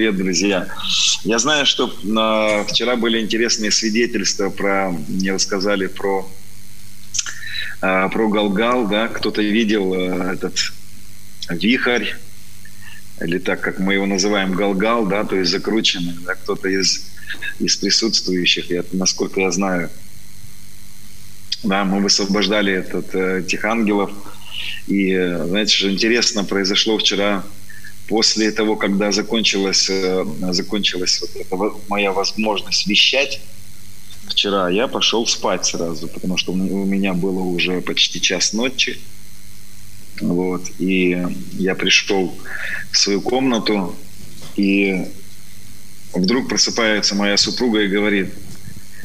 привет, друзья. Я знаю, что э, вчера были интересные свидетельства про, мне рассказали про э, про Галгал, да, кто-то видел э, этот вихрь, или так, как мы его называем, Галгал, да, то есть закрученный, да, кто-то из, из присутствующих, я, насколько я знаю, да, мы высвобождали этот, этих ангелов, и, знаете, что интересно, произошло вчера, после того, когда закончилась, э, закончилась вот эта моя возможность вещать, вчера я пошел спать сразу, потому что у меня было уже почти час ночи. Вот, и я пришел в свою комнату, и вдруг просыпается моя супруга и говорит,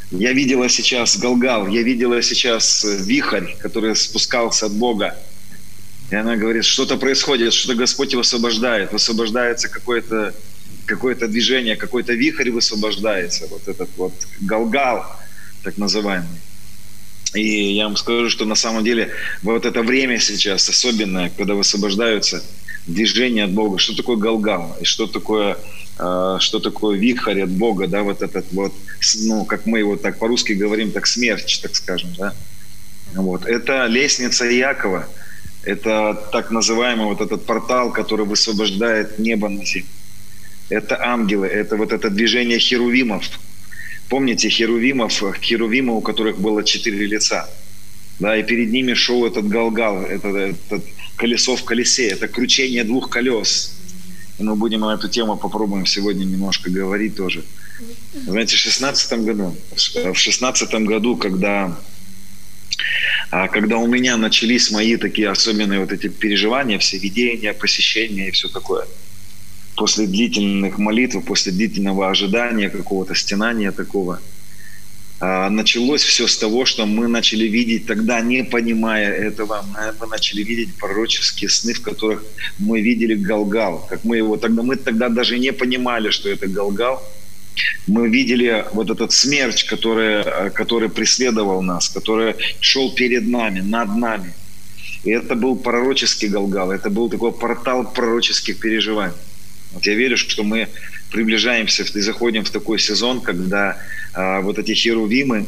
я видела сейчас Галгал, я видела сейчас вихрь, который спускался от Бога. И она говорит, что-то происходит, что-то Господь его освобождает, высвобождается какое-то какое движение, какой-то вихрь высвобождается, вот этот вот галгал, так называемый. И я вам скажу, что на самом деле вот это время сейчас особенное, когда высвобождаются движения от Бога. Что такое галгал? И что такое, э, что такое вихрь от Бога, да, вот этот вот, ну, как мы его так по-русски говорим, так смерч, так скажем, да. Вот. Это лестница Якова – это так называемый вот этот портал, который высвобождает небо на землю. Это ангелы, это вот это движение херувимов. Помните херувимов, херувимы, у которых было четыре лица? Да, и перед ними шел этот галгал, это, это колесо в колесе, это кручение двух колес. И мы будем на эту тему попробуем сегодня немножко говорить тоже. Знаете, в 16 году, в 16 году, когда а когда у меня начались мои такие особенные вот эти переживания, все видения, посещения и все такое, после длительных молитв, после длительного ожидания какого-то стенания такого, а, началось все с того, что мы начали видеть тогда, не понимая этого, мы начали видеть пророческие сны, в которых мы видели Галгал, как мы его тогда, мы тогда даже не понимали, что это Галгал, мы видели вот этот смерч, который, который преследовал нас, который шел перед нами, над нами. И это был пророческий Галгал, это был такой портал пророческих переживаний. Вот я верю, что мы приближаемся и заходим в такой сезон, когда а, вот эти херувимы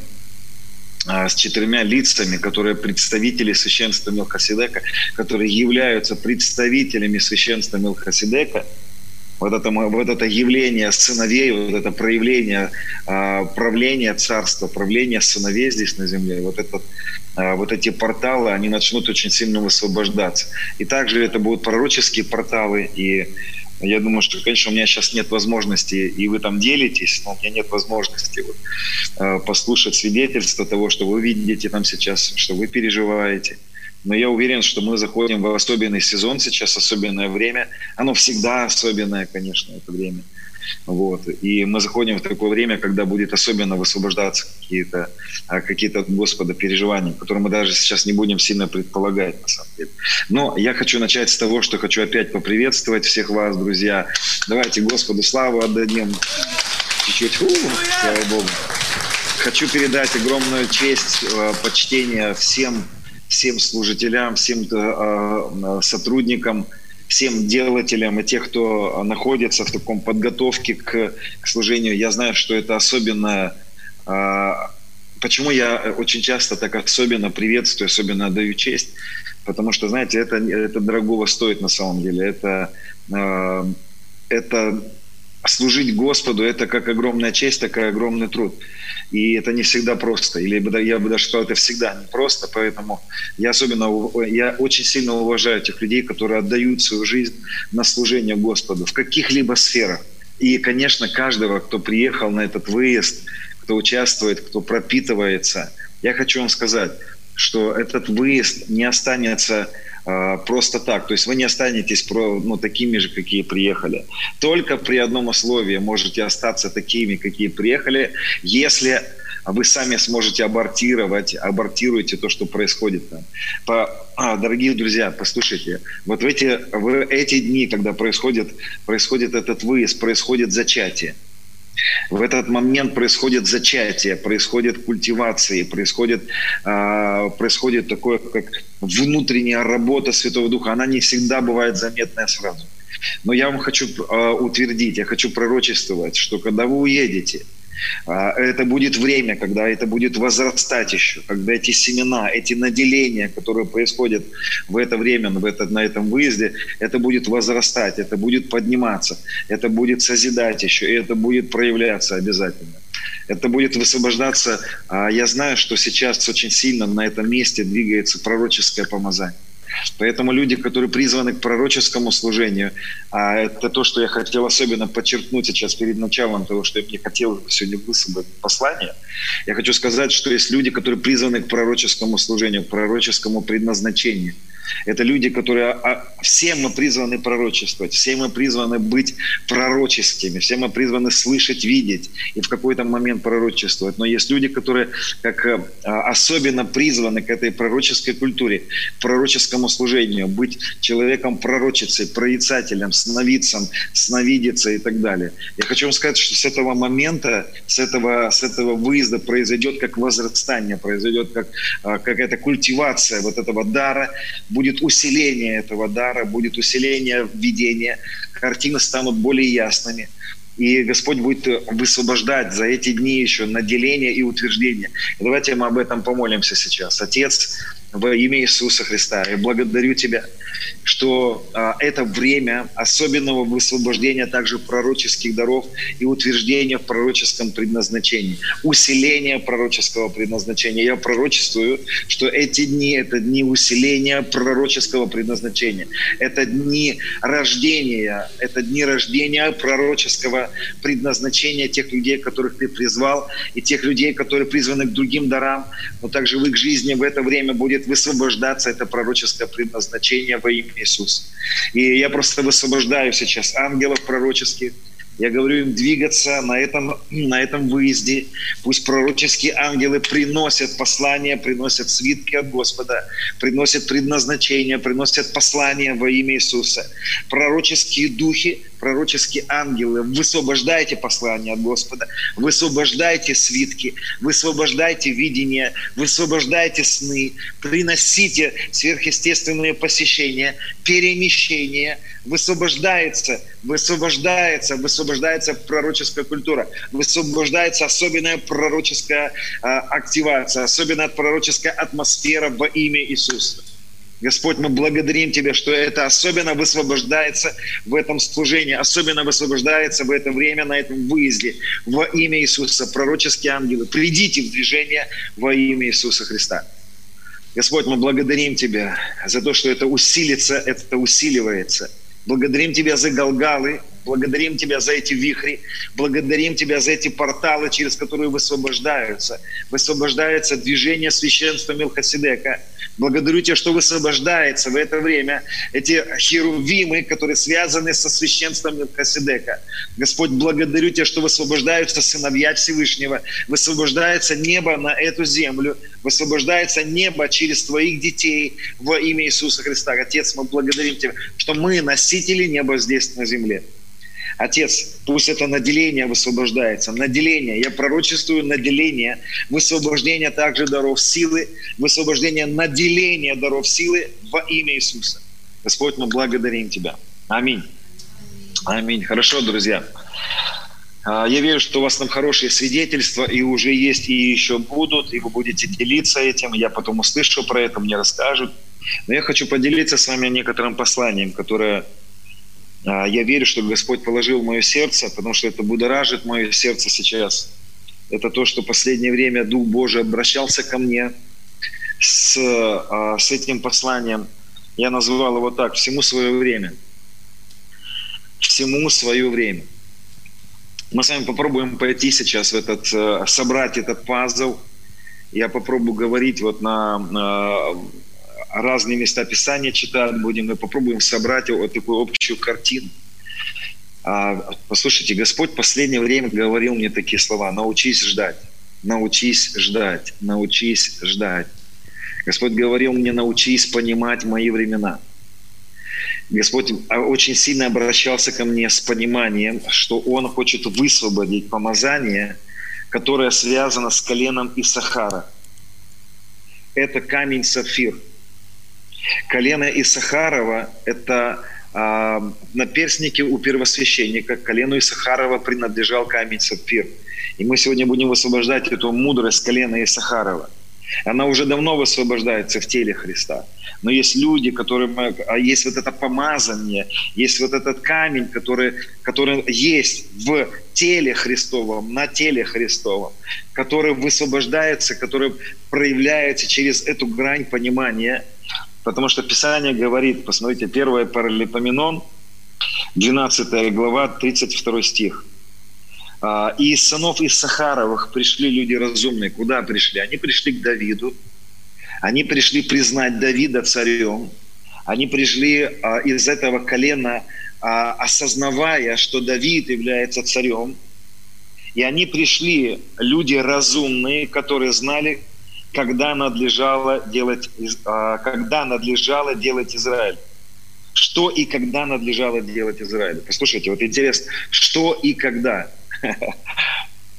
а, с четырьмя лицами, которые представители священства Мелхоседека, которые являются представителями священства Мелхоседека – вот это, вот это явление сыновей, вот это проявление э, правления царства, правления сыновей здесь на земле, вот, этот, э, вот эти порталы, они начнут очень сильно высвобождаться. И также это будут пророческие порталы, и я думаю, что, конечно, у меня сейчас нет возможности, и вы там делитесь, но у меня нет возможности вот, э, послушать свидетельство того, что вы видите там сейчас, что вы переживаете. Но я уверен, что мы заходим в особенный сезон сейчас, особенное время. Оно всегда особенное, конечно, это время. Вот. И мы заходим в такое время, когда будет особенно высвобождаться какие-то, а, какие-то от Господа переживания, которые мы даже сейчас не будем сильно предполагать, на самом деле. Но я хочу начать с того, что хочу опять поприветствовать всех вас, друзья. Давайте Господу славу отдадим. Чуть-чуть. Слава Богу. Хочу передать огромную честь, а, почтение всем всем служителям, всем э, э, сотрудникам, всем делателям и тех, кто находится в таком подготовке к, к служению. Я знаю, что это особенно... Э, почему я очень часто так особенно приветствую, особенно отдаю честь? Потому что, знаете, это, это дорогого стоит на самом деле. Это, это служить Господу – это как огромная честь, такой огромный труд. И это не всегда просто. Или я бы даже сказал, это всегда не просто. Поэтому я особенно, я очень сильно уважаю тех людей, которые отдают свою жизнь на служение Господу в каких-либо сферах. И, конечно, каждого, кто приехал на этот выезд, кто участвует, кто пропитывается, я хочу вам сказать, что этот выезд не останется просто так. То есть вы не останетесь ну, такими же, какие приехали. Только при одном условии можете остаться такими, какие приехали, если вы сами сможете абортировать, абортируете то, что происходит там. По, а, дорогие друзья, послушайте, вот в эти, в эти дни, когда происходит, происходит этот выезд, происходит зачатие – в этот момент происходит зачатие, происходит культивация, происходит, э, происходит такое, как внутренняя работа Святого Духа. Она не всегда бывает заметная сразу. Но я вам хочу э, утвердить, я хочу пророчествовать, что когда вы уедете – это будет время, когда это будет возрастать еще, когда эти семена, эти наделения, которые происходят в это время, в этот, на этом выезде, это будет возрастать, это будет подниматься, это будет созидать еще, и это будет проявляться обязательно. Это будет высвобождаться. А, я знаю, что сейчас очень сильно на этом месте двигается пророческое помазание. Поэтому люди, которые призваны к пророческому служению, а это то, что я хотел особенно подчеркнуть сейчас перед началом того, что я мне хотел сегодня высвободить послание, я хочу сказать, что есть люди, которые призваны к пророческому служению, к пророческому предназначению – это люди, которые... А, все мы призваны пророчествовать, все мы призваны быть пророческими, все мы призваны слышать, видеть и в какой-то момент пророчествовать. Но есть люди, которые как э, особенно призваны к этой пророческой культуре, к пророческому служению, быть человеком пророчицей, прорицателем, сновидцем, сновидицей и так далее. Я хочу вам сказать, что с этого момента, с этого, с этого выезда произойдет как возрастание, произойдет как а, какая-то культивация вот этого дара, будет усиление этого дара, будет усиление видения, картины станут более ясными. И Господь будет высвобождать за эти дни еще наделение и утверждение. И давайте мы об этом помолимся сейчас. Отец, во имя Иисуса Христа. Я благодарю Тебя, что а, это время особенного высвобождения также пророческих даров и утверждения в пророческом предназначении, усиления пророческого предназначения. Я пророчествую, что эти дни – это дни усиления пророческого предназначения. Это дни рождения, это дни рождения пророческого предназначения тех людей, которых Ты призвал, и тех людей, которые призваны к другим дарам, но также в их жизни в это время будет высвобождаться это пророческое предназначение во имя Иисуса. И я просто высвобождаю сейчас ангелов пророческих, я говорю им двигаться на этом, на этом выезде. Пусть пророческие ангелы приносят послания, приносят свитки от Господа, приносят предназначение, приносят послания во имя Иисуса. Пророческие духи пророческие ангелы, высвобождайте послание от Господа, высвобождайте свитки, высвобождайте видение, высвобождайте сны, приносите сверхъестественные посещения, перемещения, высвобождается, высвобождается, высвобождается пророческая культура, высвобождается особенная пророческая а, активация, особенная пророческая атмосфера во имя Иисуса. Господь, мы благодарим Тебя, что это особенно высвобождается в этом служении, особенно высвобождается в это время на этом выезде во имя Иисуса. Пророческие ангелы, придите в движение во имя Иисуса Христа. Господь, мы благодарим Тебя за то, что это усилится, это усиливается. Благодарим Тебя за Галгалы, благодарим Тебя за эти вихри, благодарим Тебя за эти порталы, через которые высвобождаются. Высвобождается движение священства Милхасидека – Благодарю Тебя, что высвобождается в это время эти херувимы, которые связаны со священством Мелхиседека. Господь, благодарю Тебя, что высвобождаются сыновья Всевышнего, высвобождается небо на эту землю, высвобождается небо через Твоих детей во имя Иисуса Христа. Отец, мы благодарим Тебя, что мы носители неба здесь на земле. Отец, пусть это наделение высвобождается. Наделение. Я пророчествую наделение, высвобождение также даров силы, высвобождение наделения даров силы во имя Иисуса. Господь, мы благодарим Тебя. Аминь. Аминь. Хорошо, друзья. А, я верю, что у вас там хорошие свидетельства, и уже есть, и еще будут, и вы будете делиться этим. Я потом услышу про это, мне расскажут. Но я хочу поделиться с вами некоторым посланием, которое я верю, что Господь положил в мое сердце, потому что это будоражит мое сердце сейчас. Это то, что последнее время Дух Божий обращался ко мне с, а, с этим посланием. Я назвал его так «Всему свое время». Всему свое время. Мы с вами попробуем пойти сейчас в этот, э, собрать этот пазл. Я попробую говорить вот на, на разные места Писания читать будем, мы попробуем собрать вот такую общую картину. А, послушайте, Господь в последнее время говорил мне такие слова. Научись ждать, научись ждать, научись ждать. Господь говорил мне, научись понимать мои времена. Господь очень сильно обращался ко мне с пониманием, что Он хочет высвободить помазание, которое связано с коленом Исахара. Это камень сапфир – Колено Исахарова – это а, на перстнике у первосвященника колену Исахарова принадлежал камень сапфир. И мы сегодня будем высвобождать эту мудрость колена Исахарова. Она уже давно высвобождается в теле Христа. Но есть люди, которые, а есть вот это помазание, есть вот этот камень, который, который есть в теле Христовом, на теле Христовом, который высвобождается, который проявляется через эту грань понимания. Потому что Писание говорит, посмотрите, 1 Паралипоменон, 12 глава, 32 стих – а, и из сынов Иссахаровых пришли люди разумные. Куда пришли? Они пришли к Давиду. Они пришли признать Давида царем. Они пришли а, из этого колена, а, осознавая, что Давид является царем. И они пришли, люди разумные, которые знали, когда надлежало делать, когда надлежало делать Израиль. Что и когда надлежало делать Израиль. Послушайте, вот интересно, что и когда.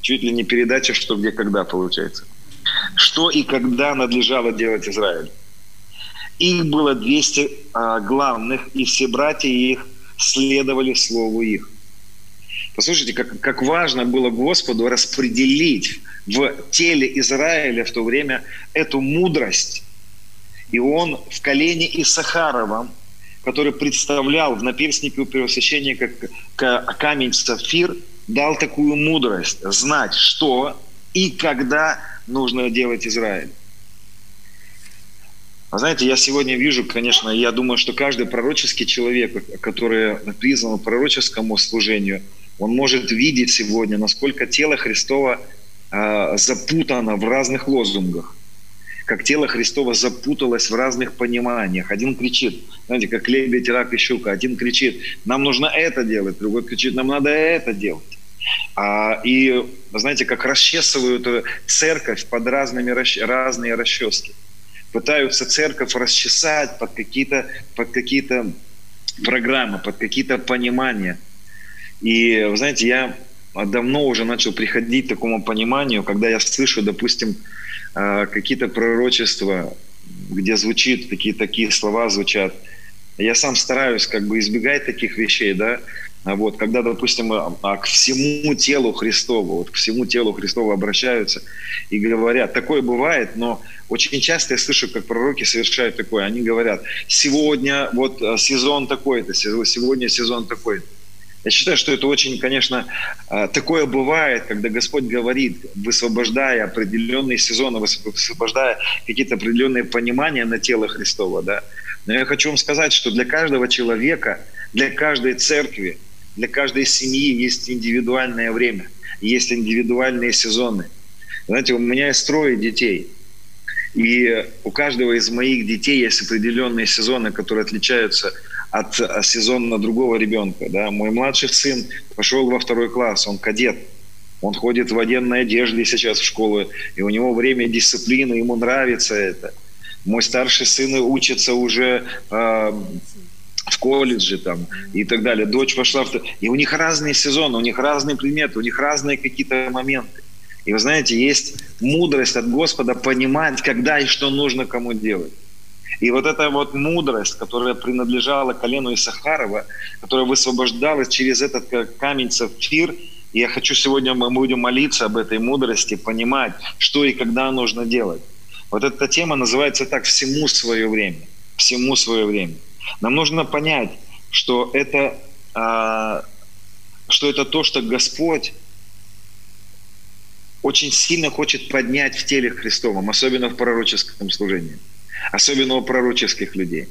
Чуть ли не передача «Что, где, когда» получается. Что и когда надлежало делать Израиль. Их было 200 а, главных, и все братья их следовали слову их. Послушайте, как, как важно было Господу распределить в теле Израиля в то время эту мудрость. И он в колене Исахаровом, который представлял в наперстнике у первосвященника камень сапфир – дал такую мудрость, знать, что и когда нужно делать Израиль. А знаете, я сегодня вижу, конечно, я думаю, что каждый пророческий человек, который призван пророческому служению, он может видеть сегодня, насколько тело Христова э, запутано в разных лозунгах как тело Христова запуталось в разных пониманиях. Один кричит, знаете, как лебедь, рак и щука. Один кричит, нам нужно это делать, другой кричит, нам надо это делать. А, и, знаете, как расчесывают церковь под разными, разные расчески. Пытаются церковь расчесать под какие-то под какие-то программы, под какие-то понимания. И, вы знаете, я давно уже начал приходить к такому пониманию, когда я слышу, допустим, а, какие-то пророчества, где звучит, такие, такие слова звучат. Я сам стараюсь как бы избегать таких вещей, да, а вот, когда, допустим, а, а, к всему телу Христову, вот к всему телу Христову обращаются и говорят, такое бывает, но очень часто я слышу, как пророки совершают такое, они говорят, сегодня вот сезон такой-то, сегодня сезон такой-то. Я считаю, что это очень, конечно, такое бывает, когда Господь говорит, высвобождая определенные сезоны, высвобождая какие-то определенные понимания на тело Христова. Да? Но я хочу вам сказать, что для каждого человека, для каждой церкви – для каждой семьи есть индивидуальное время, есть индивидуальные сезоны. Знаете, у меня есть трое детей. И у каждого из моих детей есть определенные сезоны, которые отличаются от сезона другого ребенка. Да? Мой младший сын пошел во второй класс, он кадет. Он ходит в военной одежде сейчас в школу, и у него время дисциплины, ему нравится это. Мой старший сын учится уже э, в колледже там и так далее. Дочь пошла в... И у них разные сезоны, у них разные предметы, у них разные какие-то моменты. И вы знаете, есть мудрость от Господа понимать, когда и что нужно кому делать. И вот эта вот мудрость, которая принадлежала колену Исахарова, которая высвобождалась через этот камень сапфир, я хочу сегодня, мы будем молиться об этой мудрости, понимать, что и когда нужно делать. Вот эта тема называется так «Всему свое время». Всему свое время. Нам нужно понять, что это, а, что это то, что Господь очень сильно хочет поднять в теле Христовом, особенно в пророческом служении, особенно у пророческих людей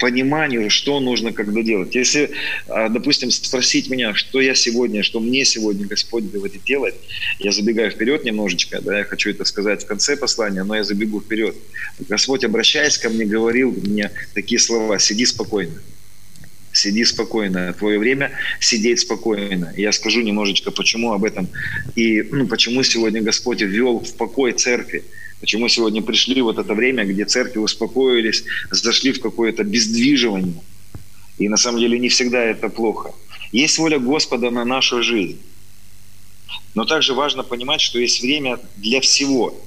пониманию, что нужно когда делать. Если, а, допустим, спросить меня, что я сегодня, что мне сегодня Господь говорит делать, я забегаю вперед немножечко, да, я хочу это сказать в конце послания, но я забегу вперед. Господь, обращаясь ко мне, говорил мне такие слова, сиди спокойно. Сиди спокойно. Твое время сидеть спокойно. Я скажу немножечко, почему об этом. И ну, почему сегодня Господь ввел в покой церкви. Почему сегодня пришли вот это время, где церкви успокоились, зашли в какое-то бездвиживание. И на самом деле не всегда это плохо. Есть воля Господа на нашу жизнь. Но также важно понимать, что есть время для всего.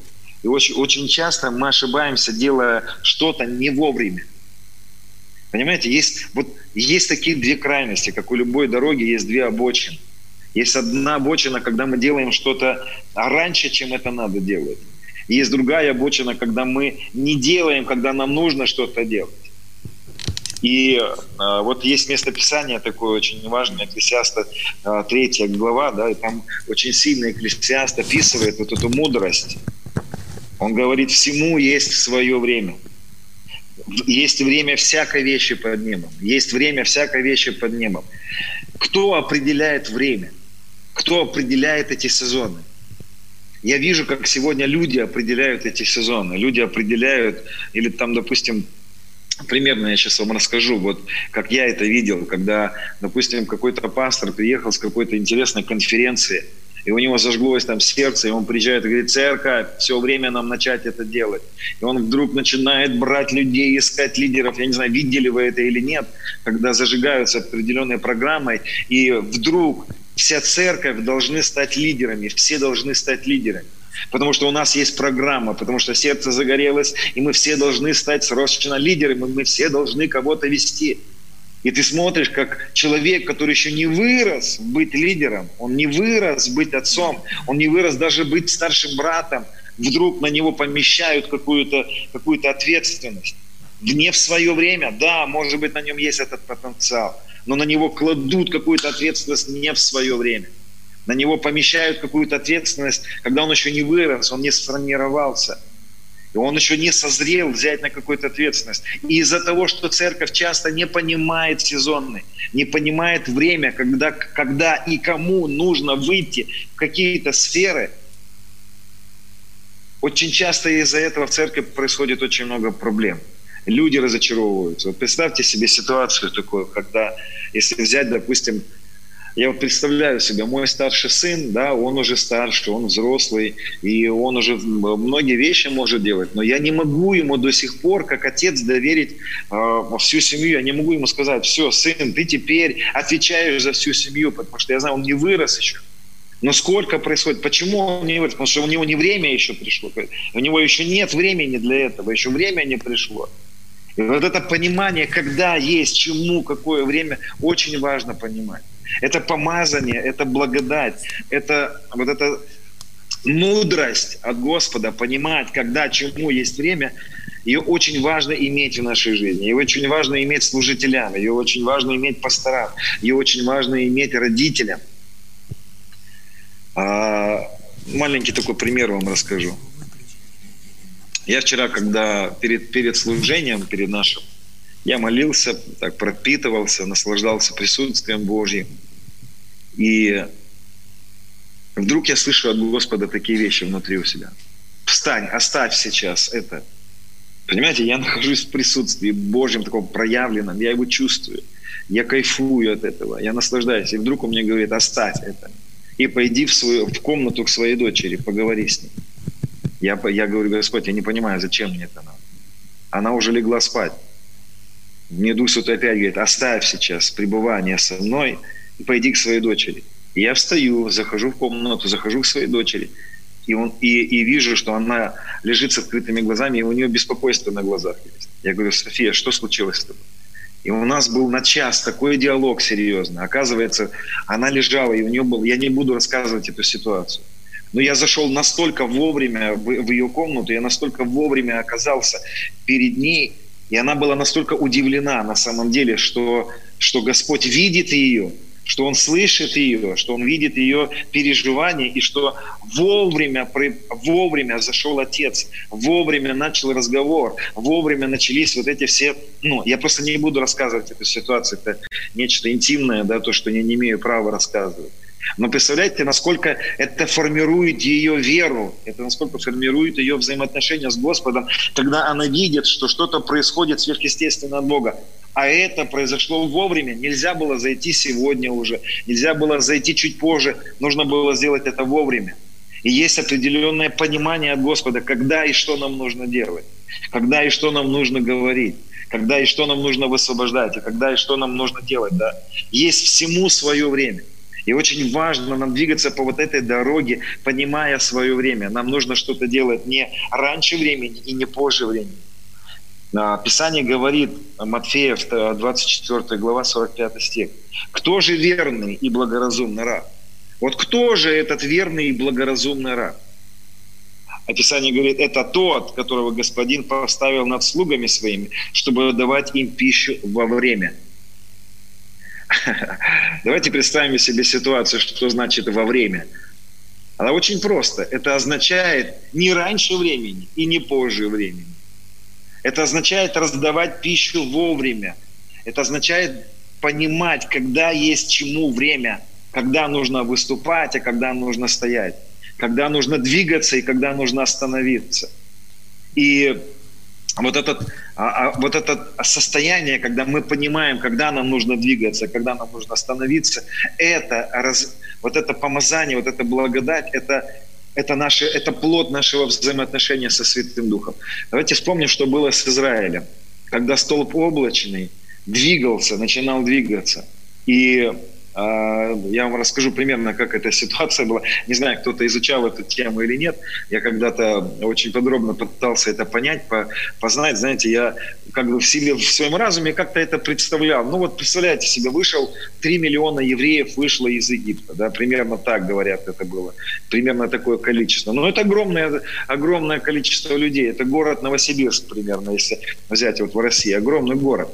И очень, очень часто мы ошибаемся, делая что-то не вовремя. Понимаете, есть, вот, есть такие две крайности, как у любой дороги есть две обочины. Есть одна обочина, когда мы делаем что-то раньше, чем это надо делать. Есть другая обочина, когда мы не делаем, когда нам нужно что-то делать. И э, вот есть местописание такое очень важное, Экклесиаста э, 3 глава, да, и там очень сильно Экклесиаст описывает вот эту мудрость. Он говорит, всему есть свое время. Есть время всякой вещи под небом. Есть время всякой вещи под небом. Кто определяет время? Кто определяет эти сезоны? Я вижу, как сегодня люди определяют эти сезоны. Люди определяют, или там, допустим, примерно я сейчас вам расскажу, вот как я это видел, когда, допустим, какой-то пастор приехал с какой-то интересной конференции, и у него зажглось там сердце, и он приезжает и говорит, церковь, все время нам начать это делать. И он вдруг начинает брать людей, искать лидеров. Я не знаю, видели вы это или нет, когда зажигаются определенной программой, и вдруг вся церковь должны стать лидерами, все должны стать лидерами. Потому что у нас есть программа, потому что сердце загорелось, и мы все должны стать срочно лидерами, мы все должны кого-то вести. И ты смотришь, как человек, который еще не вырос быть лидером, он не вырос быть отцом, он не вырос даже быть старшим братом, вдруг на него помещают какую-то какую ответственность. Не в свое время, да, может быть, на нем есть этот потенциал, но на него кладут какую-то ответственность не в свое время – на него помещают какую-то ответственность, когда он еще не вырос, он не сформировался. И он еще не созрел взять на какую-то ответственность. И из-за того, что церковь часто не понимает сезонный, не понимает время, когда, когда и кому нужно выйти в какие-то сферы, очень часто из-за этого в церкви происходит очень много проблем. Люди разочаровываются. Вот представьте себе ситуацию такую, когда, если взять, допустим, я вот представляю себе, мой старший сын, да, он уже старше, он взрослый, и он уже многие вещи может делать, но я не могу ему до сих пор, как отец, доверить э, всю семью. Я не могу ему сказать, все, сын, ты теперь отвечаешь за всю семью, потому что я знаю, он не вырос еще. Но сколько происходит? Почему он не вырос? Потому что у него не время еще пришло. У него еще нет времени для этого, еще время не пришло. И вот это понимание, когда есть, чему, какое время, очень важно понимать. Это помазание, это благодать, это вот эта мудрость от Господа, понимать, когда чему есть время, ее очень важно иметь в нашей жизни. Ее очень важно иметь служителям, ее очень важно иметь пасторам, ее очень важно иметь родителям. А, маленький такой пример вам расскажу. Я вчера, когда перед, перед служением, перед нашим, я молился, так пропитывался, наслаждался присутствием Божьим. И вдруг я слышу от Господа такие вещи внутри у себя. Встань, оставь сейчас это. Понимаете, я нахожусь в присутствии Божьем, таком проявленном, я его чувствую. Я кайфую от этого, я наслаждаюсь. И вдруг он мне говорит, оставь это. И пойди в, свою, в комнату к своей дочери, поговори с ней. Я, я говорю, Господь, я не понимаю, зачем мне это надо. Она уже легла спать. Мне Дух Святой опять говорит, оставь сейчас пребывание со мной и пойди к своей дочери. И я встаю, захожу в комнату, захожу к своей дочери, и, он, и, и вижу, что она лежит с открытыми глазами, и у нее беспокойство на глазах есть. Я говорю, София, что случилось с тобой? И у нас был на час такой диалог серьезный. Оказывается, она лежала, и у нее был... Я не буду рассказывать эту ситуацию. Но я зашел настолько вовремя в, в ее комнату, я настолько вовремя оказался перед ней, и она была настолько удивлена на самом деле, что, что Господь видит ее, что Он слышит ее, что Он видит ее переживания, и что вовремя, вовремя зашел Отец, вовремя начал разговор, вовремя начались вот эти все... Ну, я просто не буду рассказывать эту ситуацию, это нечто интимное, да, то, что я не имею права рассказывать. Но представляете, насколько это формирует ее веру, это насколько формирует ее взаимоотношения с Господом, когда она видит, что что-то происходит сверхъестественно от Бога. А это произошло вовремя. Нельзя было зайти сегодня уже, нельзя было зайти чуть позже, нужно было сделать это вовремя. И есть определенное понимание от Господа, когда и что нам нужно делать, когда и что нам нужно говорить, когда и что нам нужно высвобождать, и когда и что нам нужно делать. Да? Есть всему свое время. И очень важно нам двигаться по вот этой дороге, понимая свое время. Нам нужно что-то делать не раньше времени и не позже времени. А, Писание говорит, Матфея 24 глава, 45 стих. «Кто же верный и благоразумный раб?» Вот кто же этот верный и благоразумный раб? Описание говорит, это тот, которого Господин поставил над слугами своими, чтобы давать им пищу во время. Давайте представим себе ситуацию, что значит во время. Она очень просто. Это означает не раньше времени и не позже времени. Это означает раздавать пищу вовремя. Это означает понимать, когда есть чему время, когда нужно выступать, а когда нужно стоять когда нужно двигаться и когда нужно остановиться. И вот, этот, а, а, вот это состояние, когда мы понимаем, когда нам нужно двигаться, когда нам нужно остановиться, это, раз, вот это помазание, вот эта благодать, это, это, наше, это плод нашего взаимоотношения со Святым Духом. Давайте вспомним, что было с Израилем. Когда столб облачный двигался, начинал двигаться, и я вам расскажу примерно, как эта ситуация была. Не знаю, кто-то изучал эту тему или нет. Я когда-то очень подробно пытался это понять, познать. Знаете, я как бы в силе, в своем разуме как-то это представлял. Ну вот представляете себе, вышел 3 миллиона евреев вышло из Египта. Да, примерно так говорят это было. Примерно такое количество. Но это огромное, огромное количество людей. Это город Новосибирск примерно, если взять вот в России. Огромный город.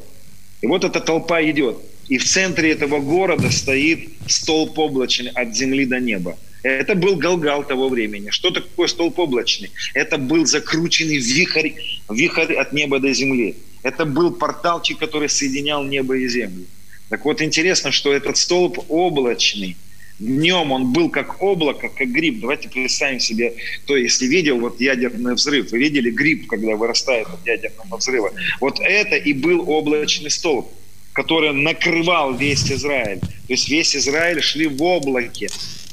И вот эта толпа идет. И в центре этого города стоит столб облачный от земли до неба. Это был Галгал того времени. Что такое столб облачный? Это был закрученный вихрь, вихрь от неба до земли. Это был порталчик, который соединял небо и землю. Так вот, интересно, что этот столб облачный, днем он был как облако, как гриб. Давайте представим себе, кто если видел вот ядерный взрыв, вы видели гриб, когда вырастает от ядерного взрыва. Вот это и был облачный столб который накрывал весь Израиль. То есть весь Израиль шли в облаке.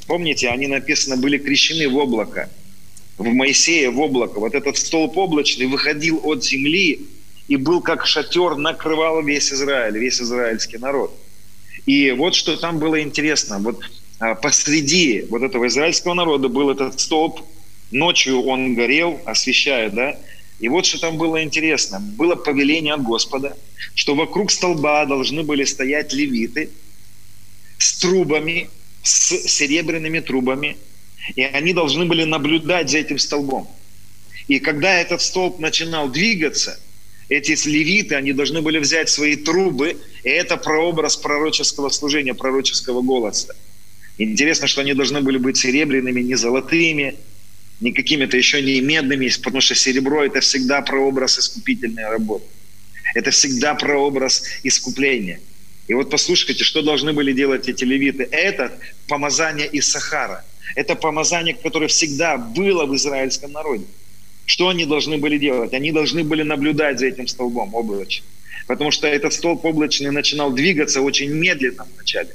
Помните, они написано были крещены в облако. В Моисея в облако. Вот этот столб облачный выходил от земли и был как шатер, накрывал весь Израиль, весь израильский народ. И вот что там было интересно. Вот а, посреди вот этого израильского народа был этот столб. Ночью он горел, освещая, да, и вот что там было интересно. Было повеление от Господа, что вокруг столба должны были стоять левиты с трубами, с серебряными трубами, и они должны были наблюдать за этим столбом. И когда этот столб начинал двигаться, эти левиты, они должны были взять свои трубы, и это прообраз пророческого служения, пророческого голоса. Интересно, что они должны были быть серебряными, не золотыми, не какими-то еще не медными, потому что серебро – это всегда прообраз искупительной работы. Это всегда прообраз искупления. И вот послушайте, что должны были делать эти левиты. Это помазание из Сахара. Это помазание, которое всегда было в израильском народе. Что они должны были делать? Они должны были наблюдать за этим столбом облачным. Потому что этот столб облачный начинал двигаться очень медленно вначале.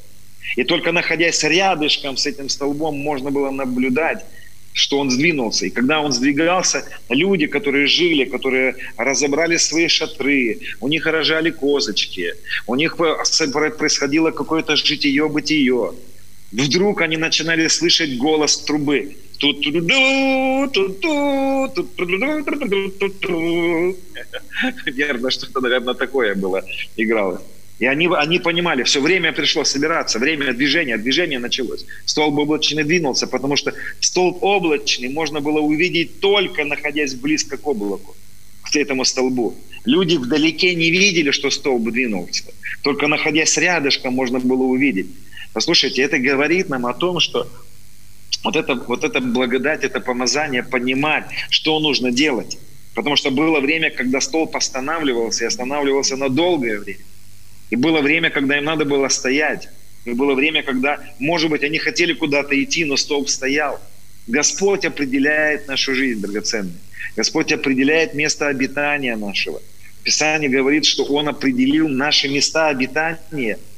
И только находясь рядышком с этим столбом, можно было наблюдать что он сдвинулся. И когда он сдвигался, люди, которые жили, которые разобрали свои шатры, у них рожали козочки, у них происходило какое-то житие-бытие. Вдруг они начинали слышать голос трубы. Наверное, что-то, наверное, такое было, игралось. И они, они понимали, все время пришло собираться, время движения, движение началось. Столб облачный двинулся, потому что столб облачный можно было увидеть только находясь близко к облаку, к этому столбу. Люди вдалеке не видели, что столб двинулся. Только находясь рядышком можно было увидеть. Послушайте, это говорит нам о том, что вот это, вот это благодать, это помазание, понимать, что нужно делать. Потому что было время, когда столб останавливался и останавливался на долгое время. И было время, когда им надо было стоять. И было время, когда, может быть, они хотели куда-то идти, но столб стоял. Господь определяет нашу жизнь, драгоценная. Господь определяет место обитания нашего. Писание говорит, что Он определил наши места обитания –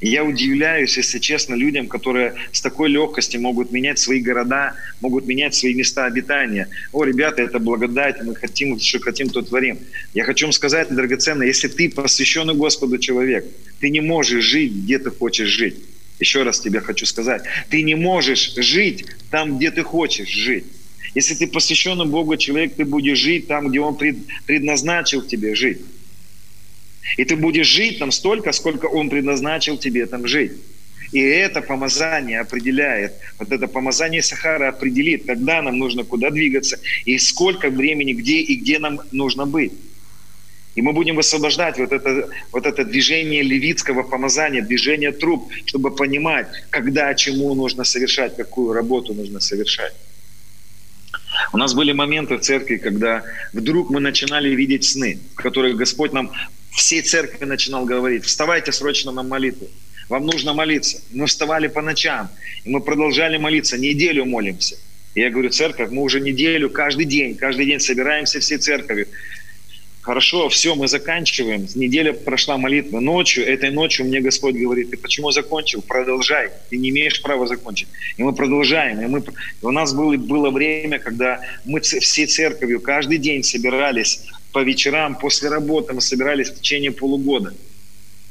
я удивляюсь, если честно, людям, которые с такой легкостью могут менять свои города, могут менять свои места обитания. О, ребята, это благодать, мы хотим, что хотим, то творим. Я хочу вам сказать, драгоценно, если ты посвященный Господу человек, ты не можешь жить, где ты хочешь жить. Еще раз тебе хочу сказать, ты не можешь жить там, где ты хочешь жить. Если ты посвященный Богу человек, ты будешь жить там, где Он предназначил тебе жить. И ты будешь жить там столько, сколько Он предназначил тебе там жить. И это помазание определяет, вот это помазание Сахара определит, когда нам нужно куда двигаться, и сколько времени, где и где нам нужно быть. И мы будем высвобождать вот это, вот это движение левитского помазания, движение труб, чтобы понимать, когда, чему нужно совершать, какую работу нужно совершать. У нас были моменты в церкви, когда вдруг мы начинали видеть сны, в которых Господь нам всей церкви начинал говорить, вставайте срочно на молитву, вам нужно молиться. Мы вставали по ночам, и мы продолжали молиться, неделю молимся. И я говорю, церковь, мы уже неделю, каждый день, каждый день собираемся всей церковью, Хорошо, все, мы заканчиваем. Неделя прошла молитва. Ночью, этой ночью мне Господь говорит, ты почему закончил? Продолжай. Ты не имеешь права закончить. И мы продолжаем. И мы... И у нас было, было время, когда мы всей церковью каждый день собирались по вечерам, после работы мы собирались в течение полугода.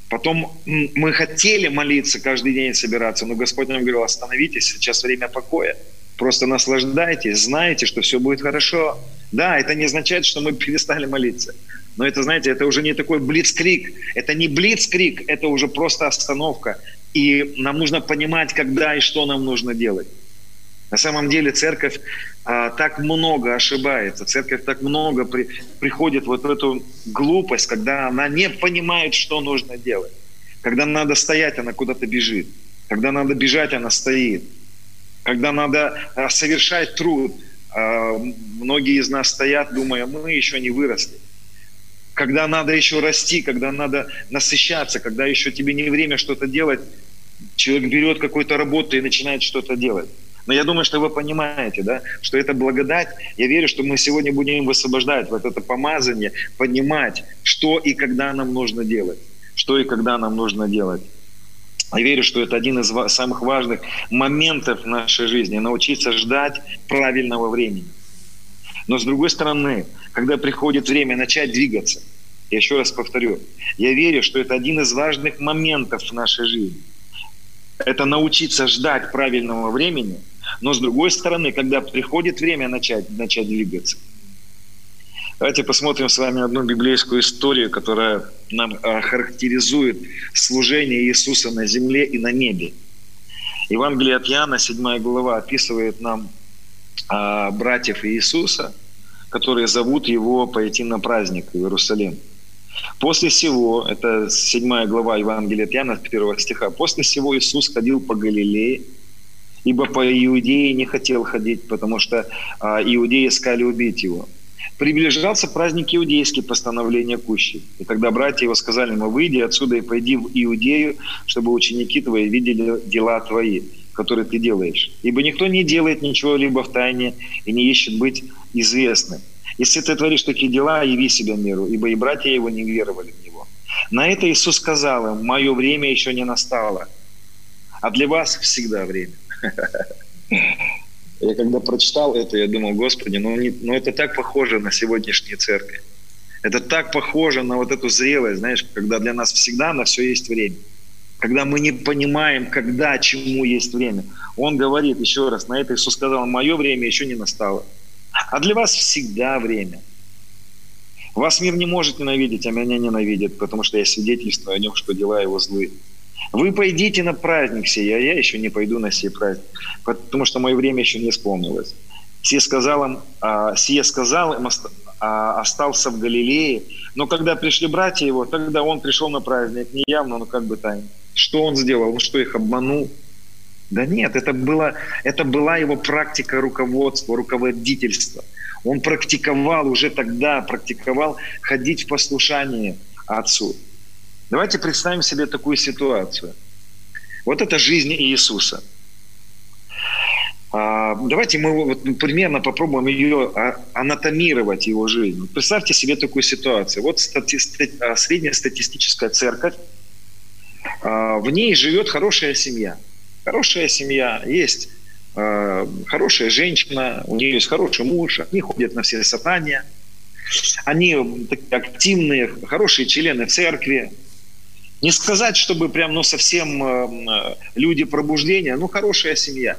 Потом мы хотели молиться каждый день собираться, но Господь нам говорил, остановитесь, сейчас время покоя. Просто наслаждайтесь, знаете, что все будет хорошо. Да, это не означает, что мы перестали молиться. Но это, знаете, это уже не такой блицкрик. Это не блицкрик, это уже просто остановка. И нам нужно понимать, когда и что нам нужно делать. На самом деле церковь а, так много ошибается, церковь так много при, приходит вот в эту глупость, когда она не понимает, что нужно делать. Когда надо стоять, она куда-то бежит. Когда надо бежать, она стоит. Когда надо а, совершать труд, а, многие из нас стоят, думая, мы еще не выросли. Когда надо еще расти, когда надо насыщаться, когда еще тебе не время что-то делать, человек берет какую-то работу и начинает что-то делать. Но я думаю, что вы понимаете, да, что это благодать. Я верю, что мы сегодня будем высвобождать вот это помазание, понимать, что и когда нам нужно делать. Что и когда нам нужно делать. Я верю, что это один из самых важных моментов нашей жизни – научиться ждать правильного времени. Но с другой стороны, когда приходит время начать двигаться, я еще раз повторю, я верю, что это один из важных моментов в нашей жизни. Это научиться ждать правильного времени, но с другой стороны, когда приходит время начать, начать двигаться – Давайте посмотрим с вами одну библейскую историю, которая нам а, характеризует служение Иисуса на земле и на небе. Евангелие от Иоанна, 7 глава, описывает нам а, братьев Иисуса, которые зовут его пойти на праздник в Иерусалим. После всего, это 7 глава Евангелия от Иоанна, 1 стиха, после всего Иисус ходил по Галилее, ибо по Иудее не хотел ходить, потому что а, иудеи искали убить его. Приближался праздник иудейский постановления Кущи. И тогда братья его сказали ему, выйди отсюда и пойди в Иудею, чтобы ученики твои видели дела твои, которые ты делаешь. Ибо никто не делает ничего либо в тайне и не ищет быть известным. Если ты творишь такие дела, яви себя миру, ибо и братья его не веровали в него. На это Иисус сказал им, мое время еще не настало, а для вас всегда время. Я когда прочитал это, я думал, Господи, ну, не, ну это так похоже на сегодняшнюю церковь. Это так похоже на вот эту зрелость, знаешь, когда для нас всегда на все есть время. Когда мы не понимаем, когда, чему есть время. Он говорит еще раз, на это Иисус сказал, мое время еще не настало. А для вас всегда время. Вас мир не может ненавидеть, а меня ненавидит, потому что я свидетельствую о нем, что дела его злые. Вы пойдите на праздник сей, а я еще не пойду на сей праздник, потому что мое время еще не исполнилось. Сие сказал им, а, сие сказал им, а, остался в Галилее, но когда пришли братья его, тогда он пришел на праздник, не явно, но как бы тайно. Что он сделал? Он что, их обманул? Да нет, это, было, это была его практика руководства, руководительства. Он практиковал уже тогда, практиковал ходить в послушание Отцу. Давайте представим себе такую ситуацию. Вот это жизнь Иисуса. А, давайте мы вот примерно попробуем ее а, анатомировать, его жизнь. Представьте себе такую ситуацию. Вот стати- а, среднестатистическая церковь, в ней живет хорошая семья. Хорошая семья, есть хорошая женщина, у нее есть хороший муж, они ходят на все собрания, они активные, хорошие члены церкви, не сказать, чтобы прям, ну, совсем э, люди пробуждения, ну, хорошая семья.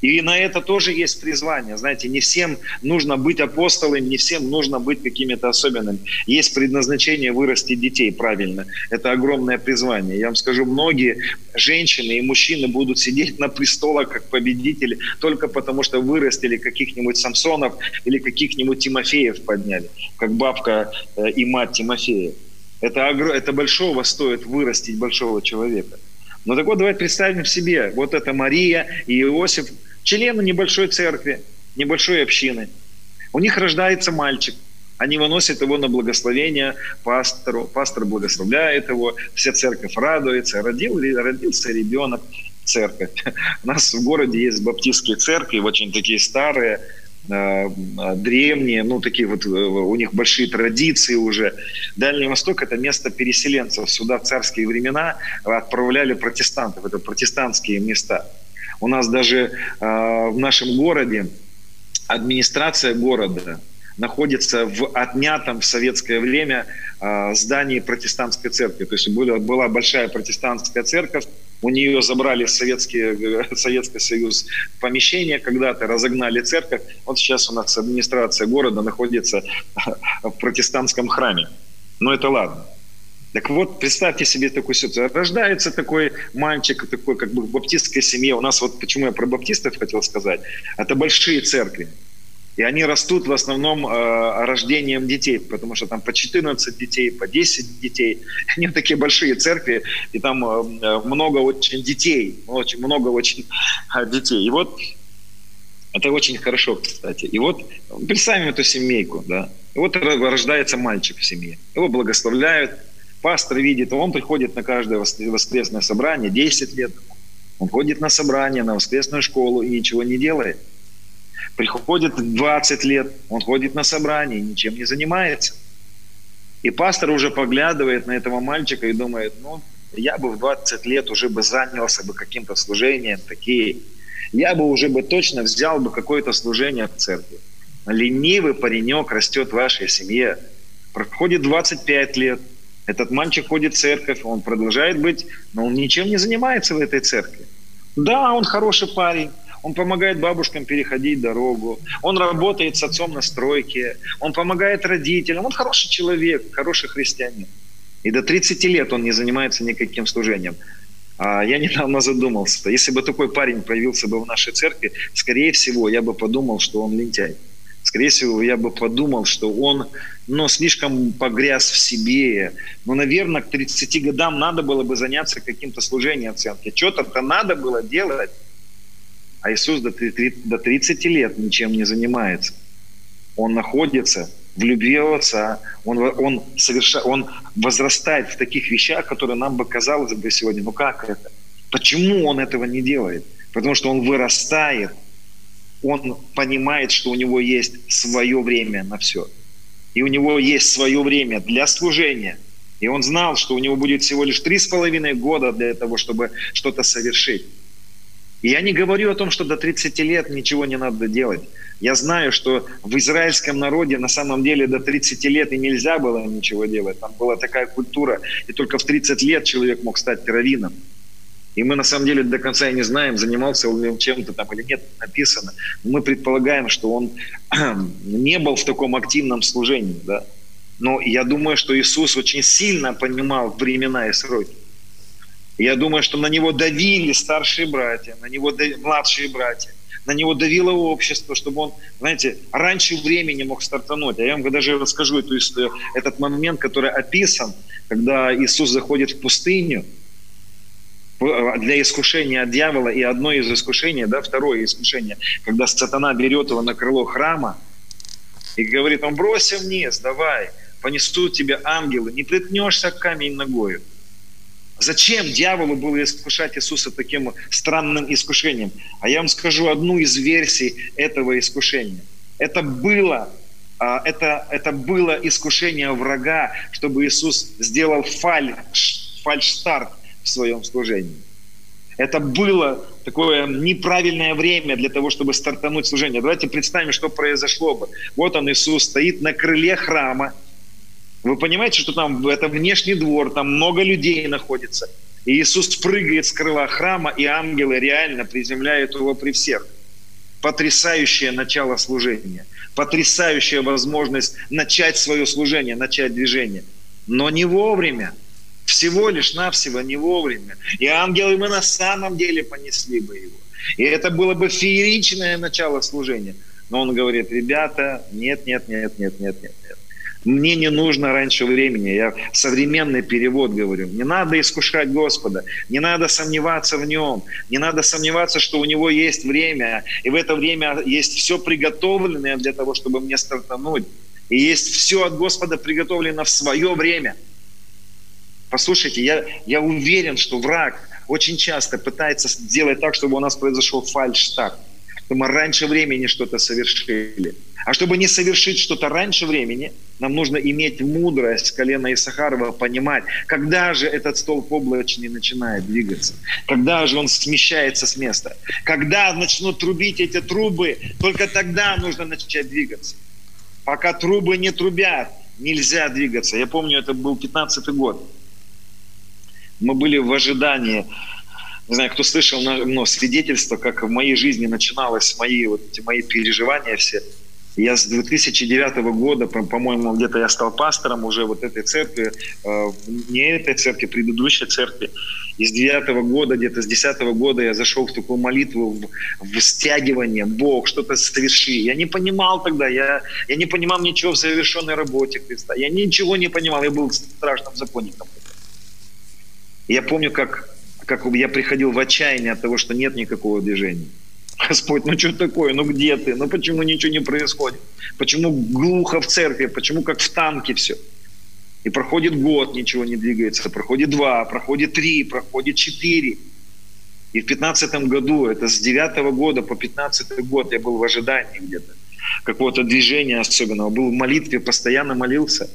И на это тоже есть призвание. Знаете, не всем нужно быть апостолами, не всем нужно быть какими-то особенными. Есть предназначение вырастить детей правильно. Это огромное призвание. Я вам скажу, многие женщины и мужчины будут сидеть на престолах как победители только потому, что вырастили каких-нибудь Самсонов или каких-нибудь Тимофеев подняли, как бабка э, и мать Тимофея. Это, это большого стоит вырастить большого человека. Но так вот, давайте представим себе, вот это Мария и Иосиф – члены небольшой церкви, небольшой общины. У них рождается мальчик. Они выносят его на благословение пастору. Пастор благословляет его, вся церковь радуется. Родил, родился ребенок, церковь. У нас в городе есть баптистские церкви, очень такие старые, древние, ну, такие вот, э, у них большие традиции уже. Дальний Восток – это место переселенцев. Сюда в царские времена отправляли протестантов, это протестантские места. У нас даже э, в нашем городе администрация города находится в отнятом в советское время э, здании протестантской церкви. То есть была большая протестантская церковь, у нее забрали Советский, Советский Союз помещение когда-то, разогнали церковь. Вот сейчас у нас администрация города находится в протестантском храме. Но это ладно. Так вот, представьте себе такую ситуацию. Рождается такой мальчик, такой как бы в баптистской семье. У нас вот, почему я про баптистов хотел сказать, это большие церкви. И они растут в основном э, рождением детей, потому что там по 14 детей, по 10 детей. Они такие большие церкви, и там э, много очень детей, очень много очень э, детей. И вот это очень хорошо, кстати. И вот представим эту семейку, да. И вот рождается мальчик в семье. Его благословляют, Пастор видит, он приходит на каждое воскресное собрание 10 лет. Он ходит на собрание, на воскресную школу и ничего не делает. Приходит 20 лет, он ходит на собрание ничем не занимается. И пастор уже поглядывает на этого мальчика и думает, ну, я бы в 20 лет уже бы занялся бы каким-то служением, такие. Я бы уже бы точно взял бы какое-то служение в церкви. Ленивый паренек растет в вашей семье. Проходит 25 лет – этот мальчик ходит в церковь, он продолжает быть, но он ничем не занимается в этой церкви. Да, он хороший парень, он помогает бабушкам переходить дорогу, он работает с отцом на стройке, он помогает родителям, он хороший человек, хороший христианин. И до 30 лет он не занимается никаким служением. А я недавно задумался, если бы такой парень появился бы в нашей церкви, скорее всего, я бы подумал, что он лентяй скорее всего, я бы подумал, что он ну, слишком погряз в себе. Ну, наверное, к 30 годам надо было бы заняться каким-то служением оценки. Что-то надо было делать. А Иисус до 30 лет ничем не занимается. Он находится в любви Отца, он, он, соверша, он возрастает в таких вещах, которые нам бы казалось бы сегодня, ну как это? Почему он этого не делает? Потому что он вырастает – он понимает, что у него есть свое время на все. И у него есть свое время для служения. И он знал, что у него будет всего лишь три с половиной года для того, чтобы что-то совершить. Я не говорю о том, что до 30 лет ничего не надо делать. Я знаю, что в израильском народе на самом деле до 30 лет и нельзя было ничего делать. Там была такая культура, и только в 30 лет человек мог стать раввином. И мы на самом деле до конца и не знаем, занимался он чем-то там или нет, написано. Мы предполагаем, что он не был в таком активном служении. Да? Но я думаю, что Иисус очень сильно понимал времена и сроки. Я думаю, что на него давили старшие братья, на него давили младшие братья, на него давило общество, чтобы он, знаете, раньше времени мог стартануть. А я вам даже расскажу эту историю, этот момент, который описан, когда Иисус заходит в пустыню, для искушения от дьявола, и одно из искушений, да, второе искушение, когда сатана берет его на крыло храма и говорит, он бросься вниз, давай, понесут тебя ангелы, не приткнешься камень ногою. Зачем дьяволу было искушать Иисуса таким странным искушением? А я вам скажу одну из версий этого искушения. Это было, а, это, это было искушение врага, чтобы Иисус сделал фальш, фальш-старт в своем служении. Это было такое неправильное время для того, чтобы стартануть служение. Давайте представим, что произошло бы. Вот он, Иисус, стоит на крыле храма. Вы понимаете, что там это внешний двор, там много людей находится. И Иисус прыгает с крыла храма, и ангелы реально приземляют его при всех. Потрясающее начало служения. Потрясающая возможность начать свое служение, начать движение. Но не вовремя. Всего лишь навсего не вовремя. И ангелы мы на самом деле понесли бы его. И это было бы фееричное начало служения. Но он говорит, ребята, нет, нет, нет, нет, нет, нет. Мне не нужно раньше времени. Я современный перевод говорю. Не надо искушать Господа. Не надо сомневаться в Нем. Не надо сомневаться, что у Него есть время. И в это время есть все приготовленное для того, чтобы мне стартануть. И есть все от Господа приготовлено в свое время. Послушайте, я, я уверен, что враг очень часто пытается сделать так, чтобы у нас произошел фальш-старт. Чтобы мы раньше времени что-то совершили. А чтобы не совершить что-то раньше времени, нам нужно иметь мудрость колена Исахарова, понимать, когда же этот столб облачный начинает двигаться, когда же он смещается с места, когда начнут трубить эти трубы, только тогда нужно начать двигаться. Пока трубы не трубят, нельзя двигаться. Я помню, это был 15 год. Мы были в ожидании не знаю, кто слышал но свидетельство, как в моей жизни начиналось мои, вот эти мои переживания все. Я с 2009 года, по-моему, где-то я стал пастором уже вот этой церкви, э, не этой церкви, предыдущей церкви. И с 9 года, где-то с 10 года я зашел в такую молитву, в, в стягивание, Бог, что-то соверши. Я не понимал тогда, я, я не понимал ничего в совершенной работе Христа. Я ничего не понимал, я был страшным законником. Я помню, как, как я приходил в отчаяние от того, что нет никакого движения. Господь, ну что такое? Ну где ты? Ну почему ничего не происходит? Почему глухо в церкви? Почему как в танке все? И проходит год, ничего не двигается. Проходит два, проходит три, проходит четыре. И в пятнадцатом году, это с девятого года по пятнадцатый год я был в ожидании где-то какого-то движения особенного. Был в молитве, постоянно молился.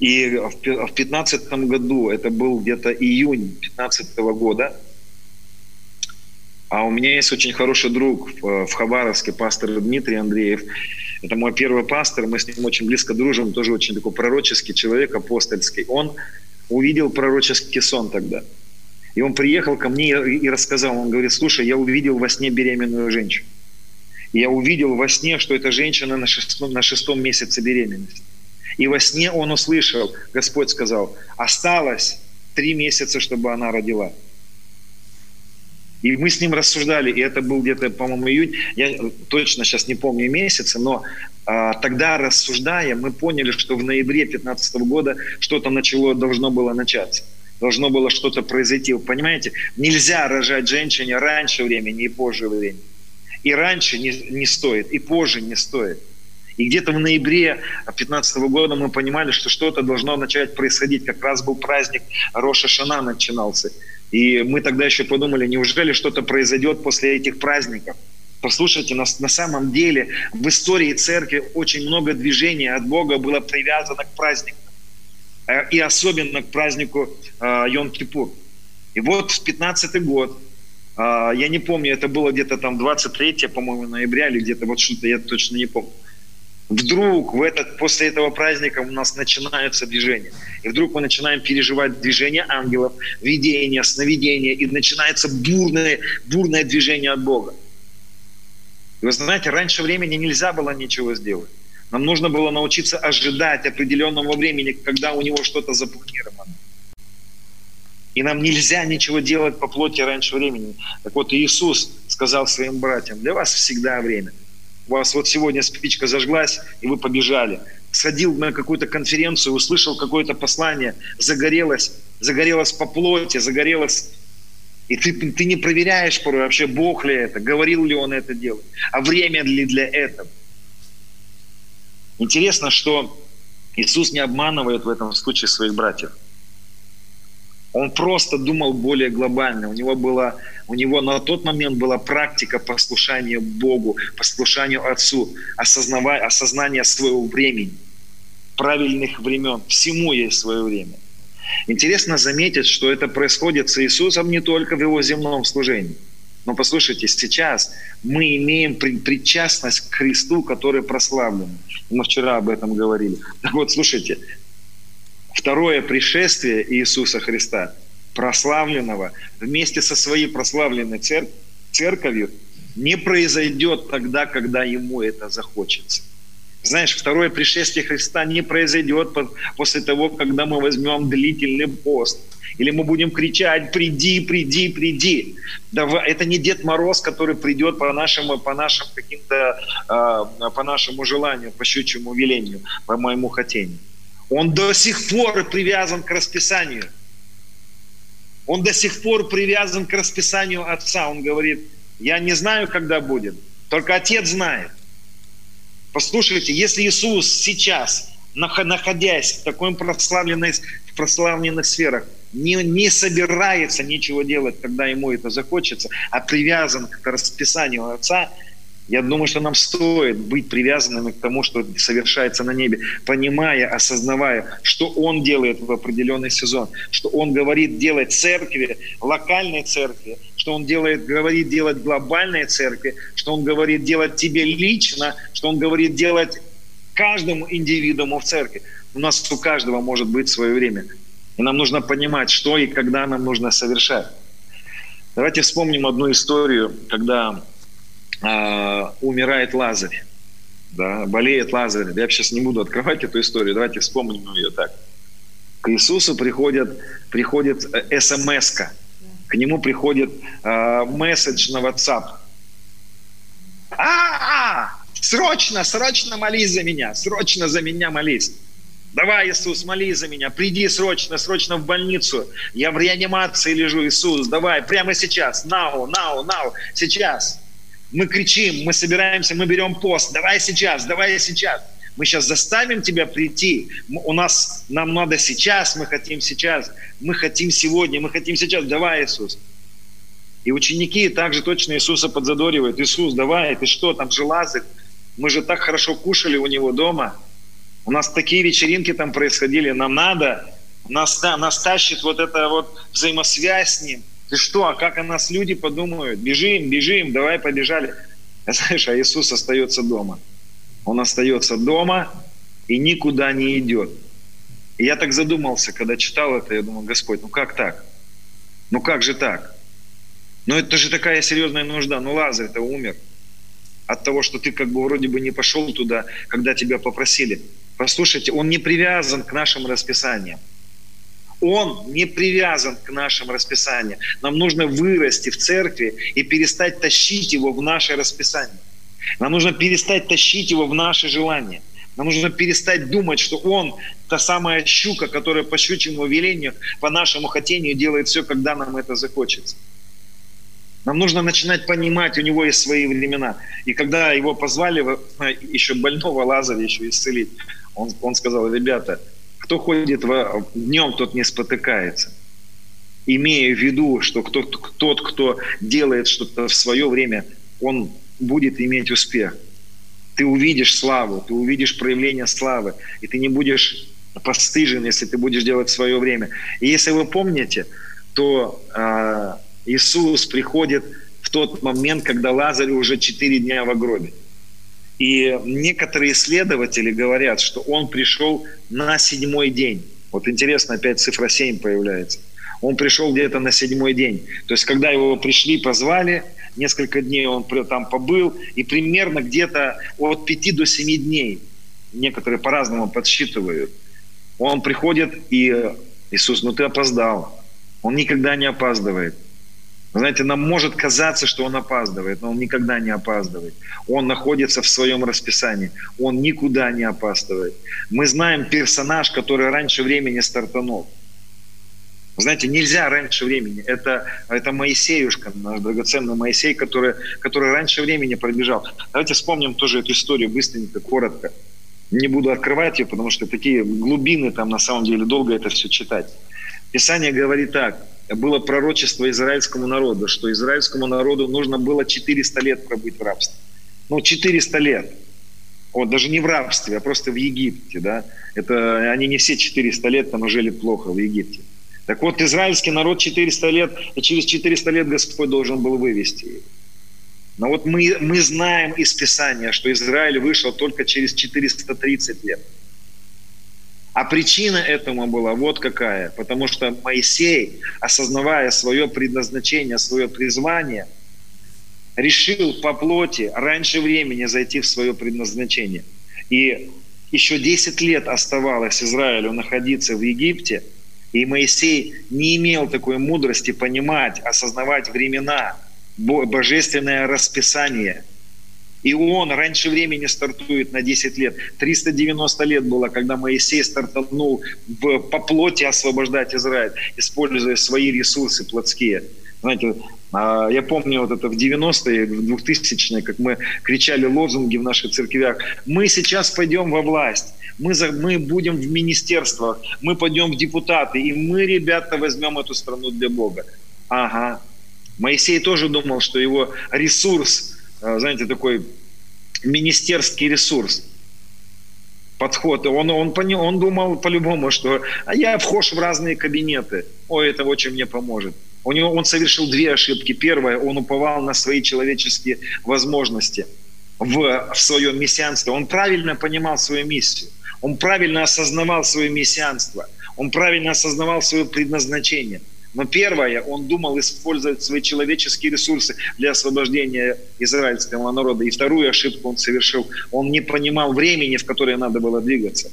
И в пятнадцатом году, это был где-то июнь пятнадцатого года, а у меня есть очень хороший друг в Хабаровске, пастор Дмитрий Андреев. Это мой первый пастор, мы с ним очень близко дружим, тоже очень такой пророческий человек, апостольский. Он увидел пророческий сон тогда. И он приехал ко мне и рассказал, он говорит, слушай, я увидел во сне беременную женщину. И я увидел во сне, что эта женщина на шестом, на шестом месяце беременности. И во сне он услышал, Господь сказал, осталось три месяца, чтобы она родила. И мы с ним рассуждали, и это был где-то, по-моему, июнь, я точно сейчас не помню месяца, но а, тогда рассуждая, мы поняли, что в ноябре 2015 года что-то начало, должно было начаться. Должно было что-то произойти. Вы понимаете, нельзя рожать женщине раньше времени и позже времени. И раньше не, не стоит, и позже не стоит. И где-то в ноябре 2015 года мы понимали, что что-то должно начать происходить. Как раз был праздник Роша Шана начинался. И мы тогда еще подумали, неужели что-то произойдет после этих праздников? Послушайте, на, на самом деле в истории церкви очень много движений от Бога было привязано к праздникам. Э, и особенно к празднику э, Йом-Кипур. И вот в 15 год, э, я не помню, это было где-то там 23, по-моему, ноября или где-то вот что-то, я точно не помню вдруг в этот, после этого праздника у нас начинаются движения. И вдруг мы начинаем переживать движение ангелов, видение, сновидение, и начинается бурное, бурное движение от Бога. И вы знаете, раньше времени нельзя было ничего сделать. Нам нужно было научиться ожидать определенного времени, когда у него что-то запланировано. И нам нельзя ничего делать по плоти раньше времени. Так вот, Иисус сказал своим братьям, для вас всегда время – у вас вот сегодня спичка зажглась, и вы побежали. Сходил на какую-то конференцию, услышал какое-то послание, загорелось, загорелось по плоти, загорелось и ты, ты не проверяешь порой вообще, Бог ли это, говорил ли Он это делать, а время ли для этого. Интересно, что Иисус не обманывает в этом случае своих братьев. Он просто думал более глобально. У него, была, у него на тот момент была практика послушания Богу, послушанию Отцу, осознавая, осознание своего времени, правильных времен. Всему есть свое время. Интересно заметить, что это происходит с Иисусом не только в его земном служении. Но послушайте, сейчас мы имеем причастность к Христу, который прославлен. Мы вчера об этом говорили. Так вот, слушайте, второе пришествие Иисуса Христа, прославленного, вместе со своей прославленной цер- церковью, не произойдет тогда, когда ему это захочется. Знаешь, второе пришествие Христа не произойдет после того, когда мы возьмем длительный пост. Или мы будем кричать «приди, приди, приди». Это не Дед Мороз, который придет по нашему, по нашим каким-то, а, по нашему желанию, по щучьему велению, по моему хотению. Он до сих пор привязан к расписанию. Он до сих пор привязан к расписанию Отца. Он говорит, я не знаю, когда будет, только Отец знает. Послушайте, если Иисус сейчас, находясь в такой прославленной, в прославленных сферах, не, не собирается ничего делать, когда ему это захочется, а привязан к расписанию Отца, я думаю, что нам стоит быть привязанными к тому, что совершается на небе, понимая, осознавая, что Он делает в определенный сезон, что Он говорит делать церкви, локальной церкви, что Он делает, говорит делать глобальной церкви, что Он говорит делать тебе лично, что Он говорит делать каждому индивидууму в церкви. У нас у каждого может быть свое время. И нам нужно понимать, что и когда нам нужно совершать. Давайте вспомним одну историю, когда э, умирает Лазарь. Да, болеет Лазарь. Я сейчас не буду открывать эту историю, давайте вспомним ее так. К Иисусу приходит, приходит э, смс -ка. К нему приходит э, месседж на WhatsApp. А, -а, а Срочно, срочно молись за меня, срочно за меня молись. Давай, Иисус, молись за меня, приди срочно, срочно в больницу. Я в реанимации лежу, Иисус, давай, прямо сейчас, now, now, now, сейчас. Мы кричим, мы собираемся, мы берем пост. Давай сейчас, давай сейчас. Мы сейчас заставим тебя прийти. У нас, нам надо сейчас, мы хотим сейчас. Мы хотим сегодня, мы хотим сейчас. Давай, Иисус. И ученики также точно Иисуса подзадоривают. Иисус, давай, ты что, там же Лазарь. Мы же так хорошо кушали у него дома. У нас такие вечеринки там происходили. Нам надо, нас, нас тащит вот эта вот взаимосвязь с ним. Ты что, а как о нас люди подумают? Бежим, бежим, давай побежали. А знаешь, а Иисус остается дома. Он остается дома и никуда не идет. И я так задумался, когда читал это, я думал, Господь, ну как так? Ну как же так? Ну это же такая серьезная нужда. Ну Лазарь-то умер от того, что ты как бы вроде бы не пошел туда, когда тебя попросили. Послушайте, он не привязан к нашим расписаниям. Он не привязан к нашим расписаниям. Нам нужно вырасти в церкви и перестать тащить его в наше расписание. Нам нужно перестать тащить его в наши желания. Нам нужно перестать думать, что он та самая щука, которая по щучьему велению, по нашему хотению делает все, когда нам это захочется. Нам нужно начинать понимать, у него есть свои времена. И когда его позвали, еще больного Лазаря еще исцелить, он, он сказал, ребята, кто ходит в, днем, тот не спотыкается. Имея в виду, что кто, тот, кто делает что-то в свое время, он будет иметь успех. Ты увидишь славу, ты увидишь проявление славы, и ты не будешь постыжен, если ты будешь делать в свое время. И если вы помните, то э, Иисус приходит в тот момент, когда Лазарь уже четыре дня в гробе. И некоторые исследователи говорят, что он пришел на седьмой день. Вот интересно, опять цифра 7 появляется. Он пришел где-то на седьмой день. То есть, когда его пришли, позвали, несколько дней он там побыл, и примерно где-то от 5 до 7 дней, некоторые по-разному подсчитывают, он приходит, и Иисус, ну ты опоздал. Он никогда не опаздывает. Знаете, нам может казаться, что он опаздывает, но он никогда не опаздывает. Он находится в своем расписании. Он никуда не опаздывает. Мы знаем персонаж, который раньше времени стартанул. Знаете, нельзя раньше времени. Это, это Моисеюшка, наш драгоценный Моисей, который, который раньше времени пробежал. Давайте вспомним тоже эту историю быстренько, коротко. Не буду открывать ее, потому что такие глубины там на самом деле долго это все читать. Писание говорит так – было пророчество израильскому народу, что израильскому народу нужно было 400 лет пробыть в рабстве. Ну, 400 лет. Вот, даже не в рабстве, а просто в Египте, да. Это, они не все 400 лет там жили плохо в Египте. Так вот, израильский народ 400 лет, и через 400 лет Господь должен был вывести их. Но вот мы, мы знаем из Писания, что Израиль вышел только через 430 лет. А причина этому была вот какая. Потому что Моисей, осознавая свое предназначение, свое призвание, решил по плоти раньше времени зайти в свое предназначение. И еще 10 лет оставалось Израилю находиться в Египте, и Моисей не имел такой мудрости понимать, осознавать времена, божественное расписание. И он раньше времени стартует на 10 лет. 390 лет было, когда Моисей стартанул в, по плоти освобождать Израиль, используя свои ресурсы плотские. Знаете, а, я помню вот это в 90-е, в 2000-е, как мы кричали лозунги в наших церквях. Мы сейчас пойдем во власть, мы, за, мы будем в министерствах, мы пойдем в депутаты, и мы, ребята, возьмем эту страну для Бога. Ага. Моисей тоже думал, что его ресурс, знаете, такой министерский ресурс, подход. Он, он, он думал по-любому, что а я вхож в разные кабинеты. Ой, это очень мне поможет. У него, он совершил две ошибки. Первое, он уповал на свои человеческие возможности в, в своем мессианстве. Он правильно понимал свою миссию. Он правильно осознавал свое мессианство. Он правильно осознавал свое предназначение. Но первое, он думал использовать свои человеческие ресурсы для освобождения израильского народа. И вторую ошибку он совершил. Он не понимал времени, в которое надо было двигаться.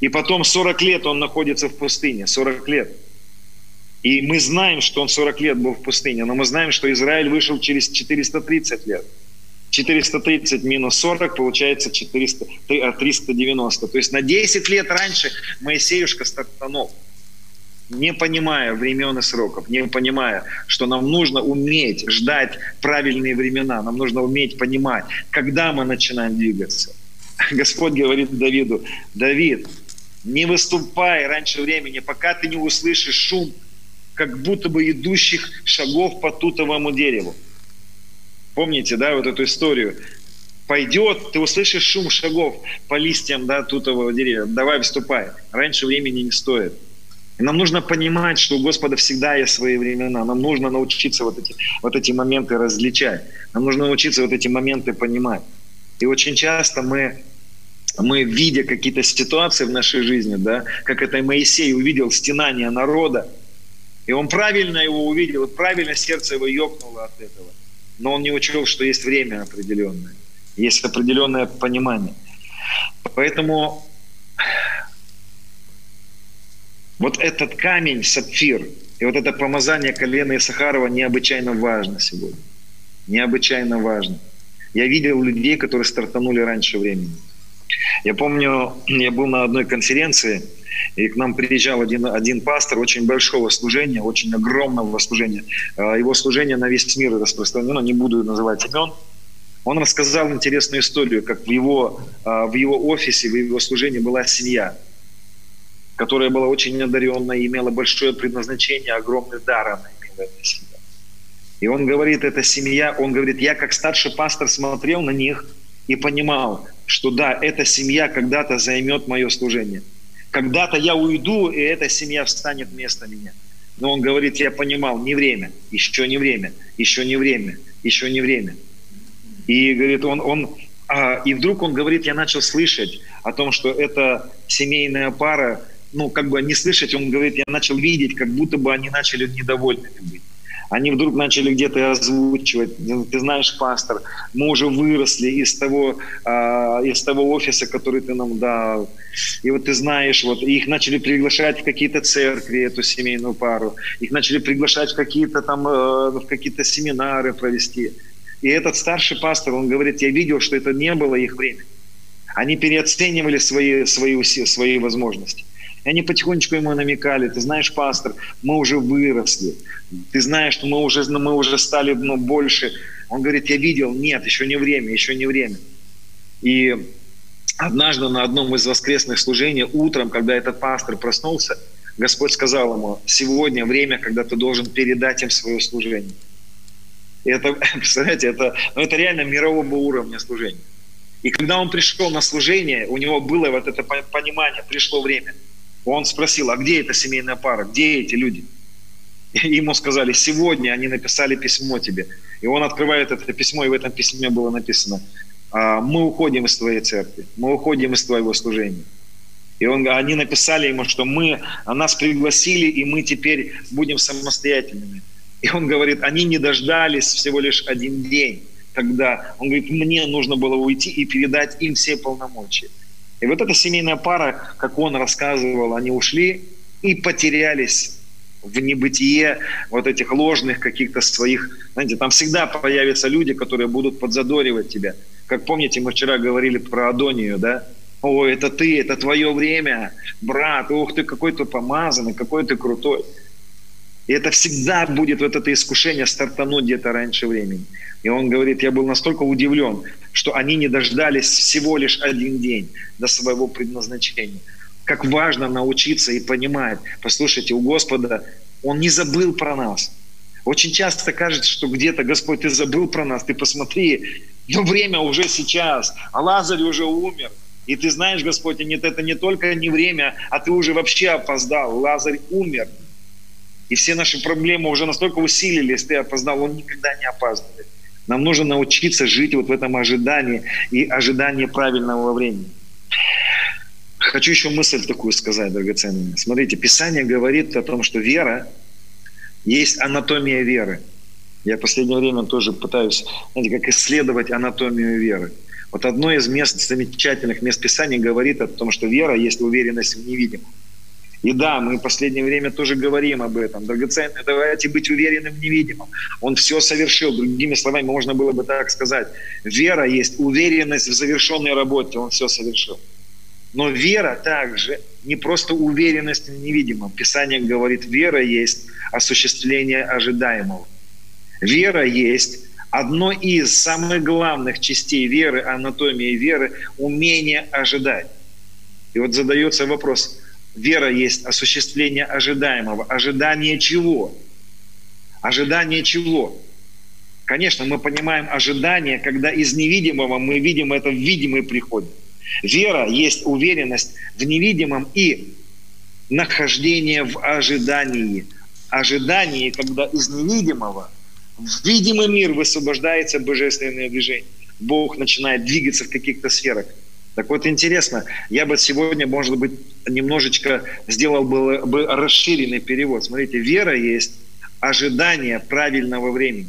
И потом 40 лет он находится в пустыне. 40 лет. И мы знаем, что он 40 лет был в пустыне, но мы знаем, что Израиль вышел через 430 лет. 430 минус 40 получается 400, 390. То есть на 10 лет раньше Моисеюшка стартанул, не понимая времен и сроков, не понимая, что нам нужно уметь ждать правильные времена, нам нужно уметь понимать, когда мы начинаем двигаться. Господь говорит Давиду, Давид, не выступай раньше времени, пока ты не услышишь шум как будто бы идущих шагов по тутовому дереву. Помните, да, вот эту историю? Пойдет, ты услышишь шум шагов по листьям да, тутового дерева. Давай, вступай. Раньше времени не стоит. И нам нужно понимать, что у Господа всегда есть свои времена. Нам нужно научиться вот эти, вот эти моменты различать. Нам нужно научиться вот эти моменты понимать. И очень часто мы мы, видя какие-то ситуации в нашей жизни, да, как это Моисей увидел стенание народа, и он правильно его увидел, и правильно сердце его ёкнуло от этого. Но он не учел, что есть время определенное, есть определенное понимание. Поэтому вот этот камень, сапфир, и вот это помазание колена Исахарова необычайно важно сегодня. Необычайно важно. Я видел людей, которые стартанули раньше времени. Я помню, я был на одной конференции – и к нам приезжал один, один пастор очень большого служения, очень огромного служения. А, его служение на весь мир распространено, не буду называть имен. Он рассказал интересную историю, как в его, а, в его офисе, в его служении была семья, которая была очень одаренная, имела большое предназначение, огромный дар она имела, эта семья. И он говорит, эта семья, он говорит, я как старший пастор смотрел на них и понимал, что да, эта семья когда-то займет мое служение – когда-то я уйду, и эта семья встанет вместо меня. Но он говорит, я понимал, не время, еще не время, еще не время, еще не время. И говорит, он, он а, и вдруг он говорит, я начал слышать о том, что эта семейная пара, ну, как бы не слышать, он говорит, я начал видеть, как будто бы они начали недовольными быть они вдруг начали где-то озвучивать, ты знаешь, пастор, мы уже выросли из того, э, из того офиса, который ты нам дал. И вот ты знаешь, вот их начали приглашать в какие-то церкви, эту семейную пару. Их начали приглашать в какие-то там, э, в какие-то семинары провести. И этот старший пастор, он говорит, я видел, что это не было их время. Они переоценивали свои, свои, свои возможности. И они потихонечку ему намекали, ты знаешь, пастор, мы уже выросли, ты знаешь, что мы уже, мы уже стали ну, больше. Он говорит, я видел, нет, еще не время, еще не время. И однажды на одном из воскресных служений утром, когда этот пастор проснулся, Господь сказал ему, сегодня время, когда ты должен передать им свое служение. И это, представляете, это, ну, это реально мирового уровня служения. И когда он пришел на служение, у него было вот это понимание, пришло время – он спросил, а где эта семейная пара, где эти люди? И ему сказали, сегодня они написали письмо тебе. И он открывает это письмо, и в этом письме было написано, «А, мы уходим из твоей церкви, мы уходим из твоего служения. И он, они написали ему, что мы, нас пригласили, и мы теперь будем самостоятельными. И он говорит, они не дождались всего лишь один день, когда он говорит, мне нужно было уйти и передать им все полномочия. И вот эта семейная пара, как он рассказывал, они ушли и потерялись в небытие вот этих ложных каких-то своих, знаете, там всегда появятся люди, которые будут подзадоривать тебя. Как помните, мы вчера говорили про Адонию, да? О, это ты, это твое время, брат, ух ты, какой ты помазанный, какой ты крутой. И это всегда будет вот это искушение стартануть где-то раньше времени. И он говорит, я был настолько удивлен, что они не дождались всего лишь один день до своего предназначения. Как важно научиться и понимать. Послушайте, у Господа Он не забыл про нас. Очень часто кажется, что где-то, Господь, ты забыл про нас, ты посмотри, но время уже сейчас, а Лазарь уже умер. И ты знаешь, Господь, нет, это не только не время, а ты уже вообще опоздал. Лазарь умер. И все наши проблемы уже настолько усилились, ты опоздал, он никогда не опаздывает. Нам нужно научиться жить вот в этом ожидании и ожидании правильного времени. Хочу еще мысль такую сказать, драгоценная. Смотрите, Писание говорит о том, что вера есть анатомия веры. Я в последнее время тоже пытаюсь, знаете, как исследовать анатомию веры. Вот одно из мест, замечательных мест Писания говорит о том, что вера есть уверенность в невидимом. И да, мы в последнее время тоже говорим об этом. Драгоценно, давайте быть уверенным в невидимом. Он все совершил. Другими словами, можно было бы так сказать. Вера есть уверенность в завершенной работе. Он все совершил. Но вера также не просто уверенность в невидимом. Писание говорит, вера есть осуществление ожидаемого. Вера есть одно из самых главных частей веры, анатомии веры, умение ожидать. И вот задается вопрос, вера есть осуществление ожидаемого. Ожидание чего? Ожидание чего? Конечно, мы понимаем ожидание, когда из невидимого мы видим это в видимый приходит. Вера есть уверенность в невидимом и нахождение в ожидании. Ожидание, когда из невидимого в видимый мир высвобождается божественное движение. Бог начинает двигаться в каких-то сферах. Так вот, интересно, я бы сегодня, может быть, немножечко сделал бы, бы расширенный перевод. Смотрите, вера есть ожидание правильного времени.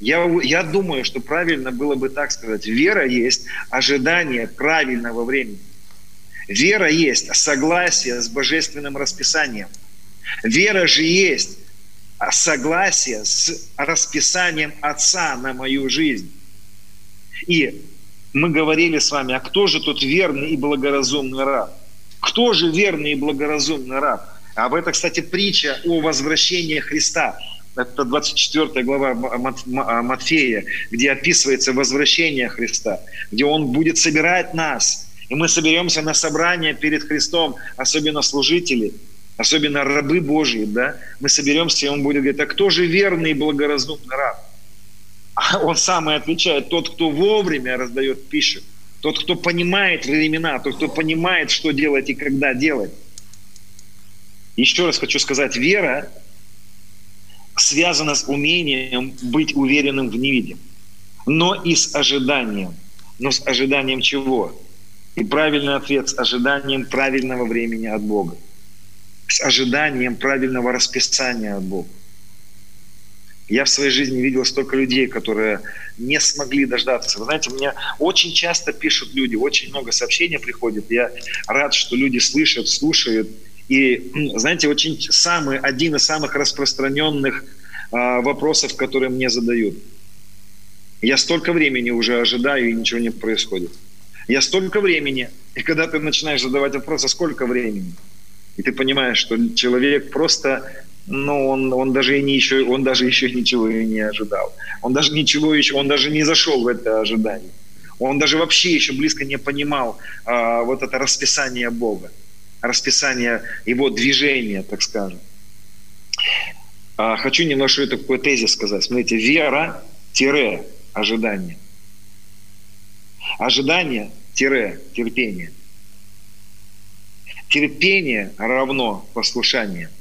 Я, я думаю, что правильно было бы так сказать. Вера есть ожидание правильного времени. Вера есть согласие с божественным расписанием. Вера же есть согласие с расписанием Отца на мою жизнь. И мы говорили с вами, а кто же тут верный и благоразумный раб? Кто же верный и благоразумный раб? Об этом, кстати, притча о возвращении Христа. Это 24 глава Матфея, где описывается возвращение Христа, где Он будет собирать нас. И мы соберемся на собрание перед Христом, особенно служители, особенно рабы Божьи, да? Мы соберемся, и Он будет говорить, а кто же верный и благоразумный раб? А он сам и отвечает, тот, кто вовремя раздает пищу, тот, кто понимает времена, тот, кто понимает, что делать и когда делать. Еще раз хочу сказать, вера связана с умением быть уверенным в невидимом, но и с ожиданием. Но с ожиданием чего? И правильный ответ – с ожиданием правильного времени от Бога. С ожиданием правильного расписания от Бога. Я в своей жизни видел столько людей, которые не смогли дождаться. Вы знаете, мне очень часто пишут люди, очень много сообщений приходит. Я рад, что люди слышат, слушают. И, знаете, очень самый, один из самых распространенных а, вопросов, которые мне задают. Я столько времени уже ожидаю, и ничего не происходит. Я столько времени, и когда ты начинаешь задавать вопрос, а сколько времени? И ты понимаешь, что человек просто но он, он, даже и не еще, он даже еще ничего и не ожидал. Он даже ничего еще, он даже не зашел в это ожидание. Он даже вообще еще близко не понимал а, вот это расписание Бога, расписание его движения, так скажем. А, хочу немножко такой тезис сказать. Смотрите, вера-ожидание. Ожидание-терпение. Терпение равно послушание –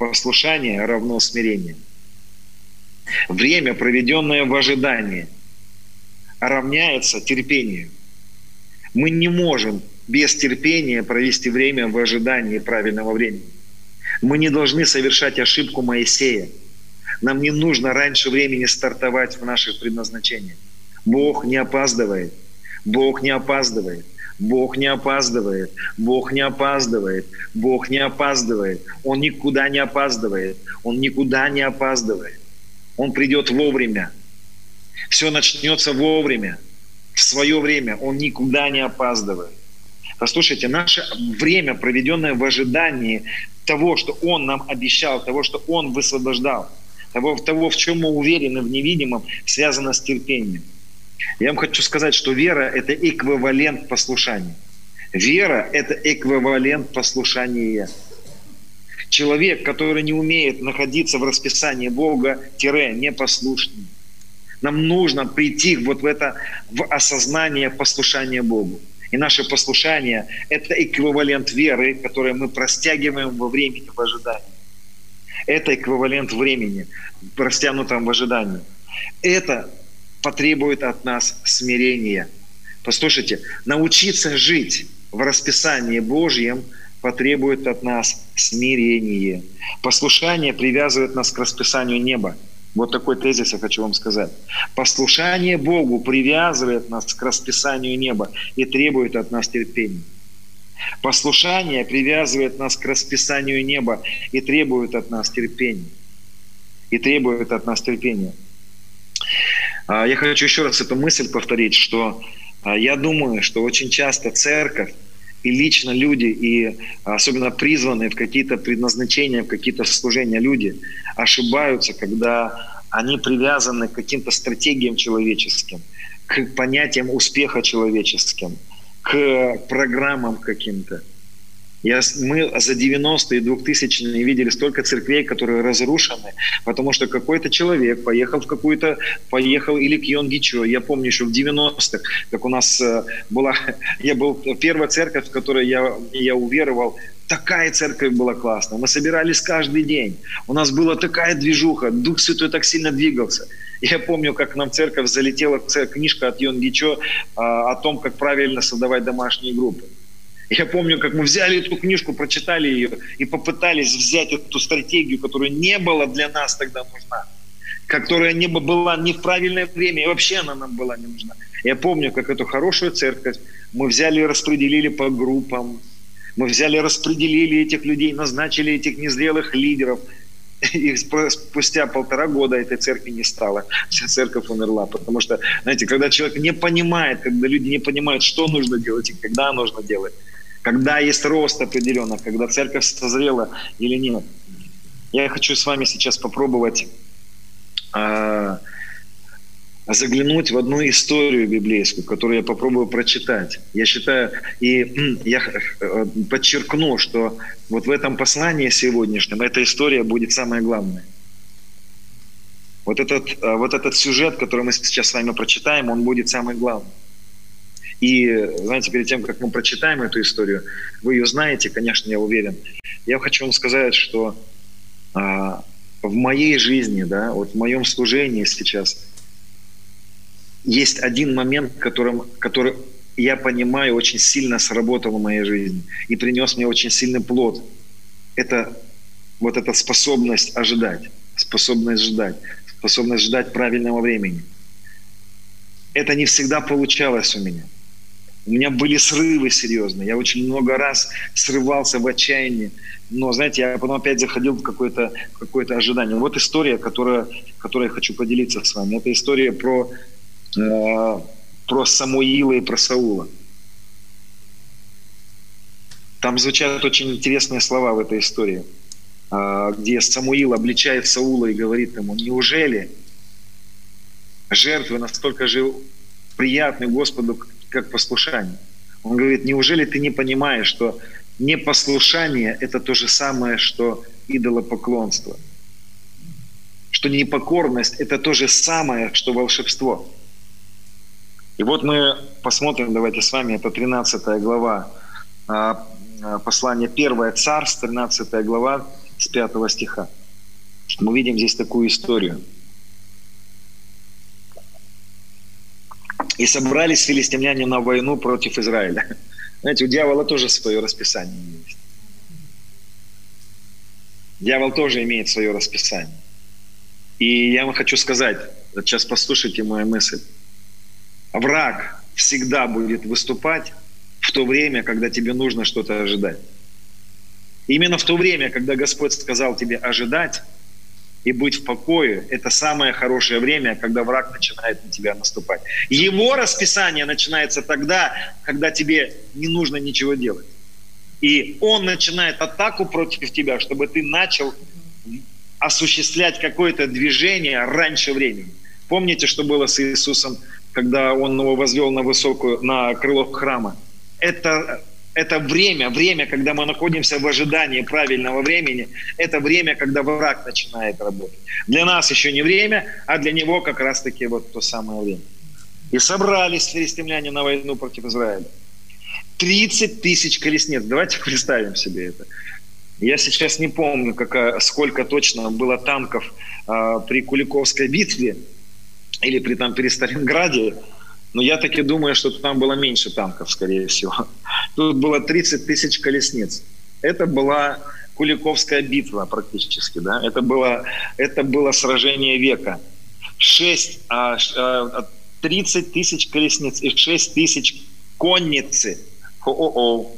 Послушание равно смирение. Время, проведенное в ожидании, равняется терпению. Мы не можем без терпения провести время в ожидании правильного времени. Мы не должны совершать ошибку Моисея – Нам не нужно раньше времени стартовать в наших предназначениях. Бог не опаздывает. Бог не опаздывает. Бог не опаздывает, Бог не опаздывает, Бог не опаздывает, Он никуда не опаздывает, Он никуда не опаздывает. Он придет вовремя. Все начнется вовремя, в свое время. Он никуда не опаздывает. Послушайте, наше время, проведенное в ожидании того, что Он нам обещал, того, что Он высвобождал, того, того в чем мы уверены в невидимом, связано с терпением. Я вам хочу сказать, что вера – это эквивалент послушания. Вера – это эквивалент послушания. Человек, который не умеет находиться в расписании Бога, тире, непослушный. Нам нужно прийти вот в это, в осознание послушания Богу. И наше послушание – это эквивалент веры, который мы простягиваем во времени в ожидании. Это эквивалент времени, растянутом в ожидании. Это потребует от нас смирения. Послушайте, научиться жить в расписании Божьем потребует от нас смирение. Послушание привязывает нас к расписанию неба. Вот такой тезис я хочу вам сказать. Послушание Богу привязывает нас к расписанию неба и требует от нас терпения. Послушание привязывает нас к расписанию неба и требует от нас терпения. И требует от нас терпения. А, я хочу еще раз эту мысль повторить, что а, я думаю, что очень часто церковь и лично люди, и особенно призванные в какие-то предназначения, в какие-то служения люди ошибаются, когда они привязаны к каким-то стратегиям человеческим, к понятиям успеха человеческим, к программам каким-то. Я, мы за 90-е и 2000-е видели столько церквей, которые разрушены, потому что какой-то человек поехал в какую-то, поехал или к Йонгичо. Я помню еще в 90-х, как у нас э, была, я был первая церковь, в которой я, я уверовал, такая церковь была классная. Мы собирались каждый день. У нас была такая движуха, Дух Святой так сильно двигался. Я помню, как нам в церковь залетела книжка от Йонгичо а, о том, как правильно создавать домашние группы. Я помню, как мы взяли эту книжку, прочитали ее и попытались взять эту стратегию, которая не была для нас тогда нужна, которая не была не в правильное время, и вообще она нам была не нужна. Я помню, как эту хорошую церковь мы взяли и распределили по группам, мы взяли распределили этих людей, назначили этих незрелых лидеров, и спустя полтора года этой церкви не стало. Вся церковь умерла. Потому что, знаете, когда человек не понимает, когда люди не понимают, что нужно делать и когда нужно делать, когда есть рост определенно, когда церковь созрела или нет. Я хочу с вами сейчас попробовать э, заглянуть в одну историю библейскую, которую я попробую прочитать. Я считаю, и я э, подчеркну, что вот в этом послании сегодняшнем эта история будет самая главная. Вот этот, э, вот этот сюжет, который мы сейчас с вами прочитаем, он будет самый главный. И, знаете, перед тем, как мы прочитаем эту историю, вы ее знаете, конечно, я уверен. Я хочу вам сказать, что а, в моей жизни, да, вот в моем служении сейчас есть один момент, которым, который я понимаю, очень сильно сработал в моей жизни и принес мне очень сильный плод. Это вот эта способность ожидать, способность ждать, способность ждать правильного времени. Это не всегда получалось у меня – у меня были срывы серьезные. Я очень много раз срывался в отчаянии. Но, знаете, я потом опять заходил в какое-то какое ожидание. Вот история, которая, которой я хочу поделиться с вами. Это история про, э, про Самуила и про Саула. Там звучат очень интересные слова в этой истории, э, где Самуил обличает Саула и говорит ему, неужели жертвы настолько же приятны Господу, как послушание. Он говорит, неужели ты не понимаешь, что непослушание – это то же самое, что идолопоклонство? Что непокорность – это то же самое, что волшебство. И вот мы посмотрим, давайте с вами, это 13 глава послание 1 Царств, 13 глава с 5 стиха. Мы видим здесь такую историю – И собрались филистимляне на войну против Израиля. Знаете, у дьявола тоже свое расписание есть. Дьявол тоже имеет свое расписание. И я вам хочу сказать, сейчас послушайте мою мысль. Враг всегда будет выступать в то время, когда тебе нужно что-то ожидать. Именно в то время, когда Господь сказал тебе ожидать и быть в покое, это самое хорошее время, когда враг начинает на тебя наступать. Его расписание начинается тогда, когда тебе не нужно ничего делать. И он начинает атаку против тебя, чтобы ты начал осуществлять какое-то движение раньше времени. Помните, что было с Иисусом, когда он его возвел на высокую, на крыло храма? Это это время, время, когда мы находимся в ожидании правильного времени, это время, когда враг начинает работать. Для нас еще не время, а для него как раз-таки вот то самое время. И собрались филистимляне на войну против Израиля. 30 тысяч колесниц. Давайте представим себе это. Я сейчас не помню, какая, сколько точно было танков э, при Куликовской битве или при, там, при Сталинграде, но я таки думаю, что там было меньше танков, скорее всего. Тут было 30 тысяч колесниц. Это была Куликовская битва практически. Да? Это, было, это было сражение века. 6, а, 30 а, тысяч колесниц и 6 тысяч конницы. О-о-о.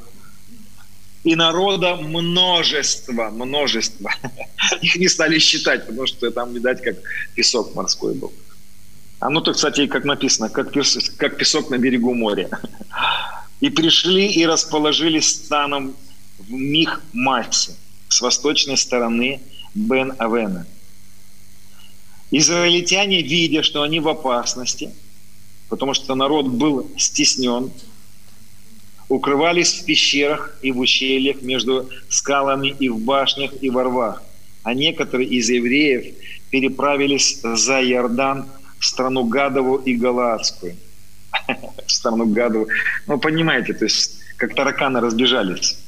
И народа множество, множество. Их не стали считать, потому что там, видать, как песок морской был. А ну кстати, как написано, как, как песок на берегу моря. И пришли и расположились станом в Мих-Массе с восточной стороны Бен-Авена. Израильтяне, видя, что они в опасности, потому что народ был стеснен, укрывались в пещерах и в ущельях между скалами и в башнях и во рвах. А некоторые из евреев переправились за Иордан страну Гадову и Галаадскую. страну Гадову. Ну, понимаете, то есть как тараканы разбежались.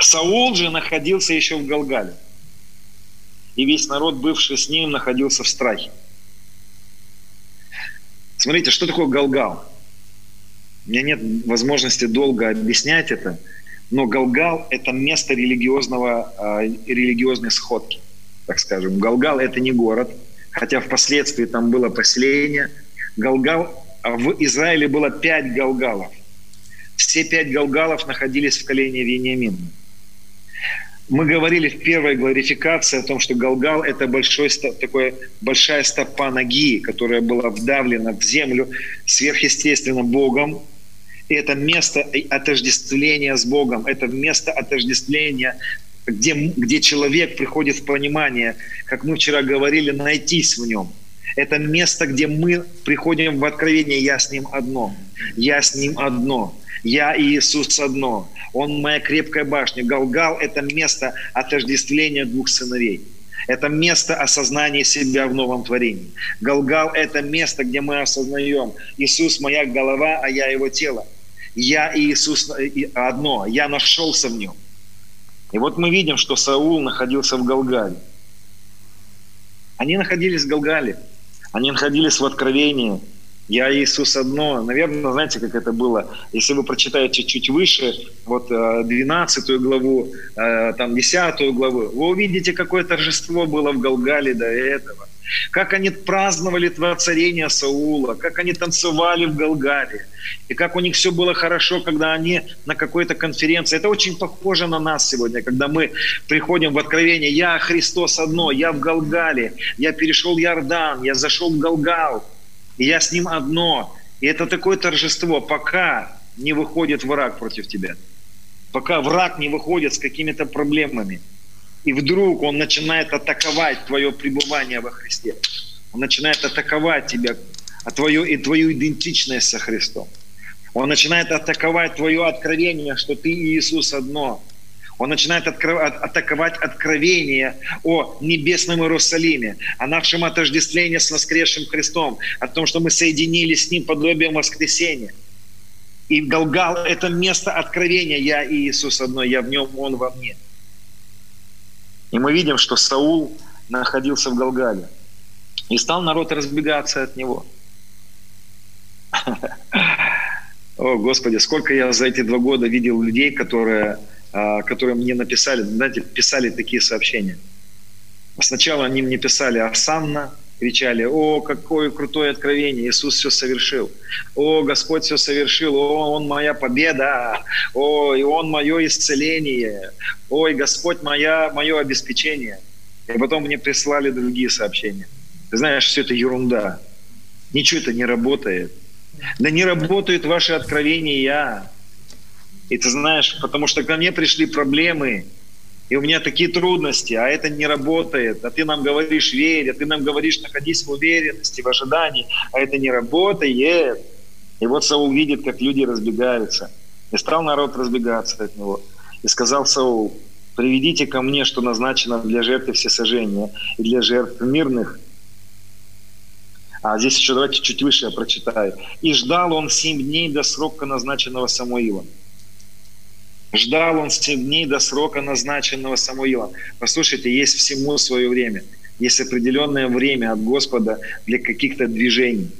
Саул же находился еще в Галгале. И весь народ, бывший с ним, находился в страхе. Смотрите, что такое Галгал? У меня нет возможности долго объяснять это, но Галгал – это место религиозного, а, религиозной сходки, так скажем. Галгал – это не город – хотя впоследствии там было поселение. Галгал, а в Израиле было пять галгалов. Все пять галгалов находились в колене Вениамина. Мы говорили в первой гларификации о том, что Галгал – это большой, такой, большая стопа ноги, которая была вдавлена в землю сверхъестественно Богом. И это место отождествления с Богом, это место отождествления где, где человек приходит в понимание, как мы вчера говорили, найтись в нем. Это место, где мы приходим в откровение, я с ним одно, я с ним одно, я и Иисус одно. Он моя крепкая башня. Галгал – это место отождествления двух сыновей. Это место осознания себя в новом творении. Галгал – это место, где мы осознаем, Иисус – моя голова, а я его тело. Я и Иисус одно, я нашелся в нем. И вот мы видим, что Саул находился в Галгале. Они находились в Галгале. Они находились в Откровении. Я Иисус одно. Наверное, знаете, как это было? Если вы прочитаете чуть выше, вот 12 э, главу, э, там 10 главу, вы увидите, какое торжество было в Галгале до этого. Как они праздновали воцарение Саула, как они танцевали в Галгале, и как у них все было хорошо, когда они на какой-то конференции. Это очень похоже на нас сегодня, когда мы приходим в откровение. Я Христос одно, я в Галгале, я перешел Иордан, я зашел в Галгал, и я с ним одно. И это такое торжество, пока не выходит враг против тебя. Пока враг не выходит с какими-то проблемами – и вдруг он начинает атаковать твое пребывание во Христе. Он начинает атаковать тебя, а твою, и твою идентичность со Христом. Он начинает атаковать твое откровение, что ты и Иисус одно. Он начинает открывать, атаковать откровение о небесном Иерусалиме, о нашем отождествлении с воскресшим Христом, о том, что мы соединились с Ним подобием воскресения. И Галгал – это место откровения. Я и Иисус одно, я в Нем, Он во мне – и мы видим, что Саул находился в Галгале. И стал народ разбегаться от него. О, Господи, сколько я за эти два года видел людей, которые, а, которые мне написали, знаете, писали такие сообщения. Сначала они мне писали «Асанна», кричали, о, какое крутое откровение, Иисус все совершил, о, Господь все совершил, о, Он моя победа, о, и Он мое исцеление, ой, Господь моя, мое обеспечение. И потом мне прислали другие сообщения. Ты знаешь, все это ерунда. Ничего это не работает. Да не работают ваши откровения. И ты знаешь, потому что ко мне пришли проблемы, и у меня такие трудности, а это не работает, а ты нам говоришь верь, а ты нам говоришь находись в уверенности, в ожидании, а это не работает. И вот Саул видит, как люди разбегаются. И стал народ разбегаться от него. И сказал Саул, приведите ко мне, что назначено для жертвы всесожжения и для жертв мирных. А здесь еще давайте чуть выше я прочитаю. «И ждал он семь дней до срока, назначенного Самуилом». Ждал он семь дней до срока, назначенного Самуилом. Послушайте, есть всему свое время. Есть определенное время от Господа для каких-то движений.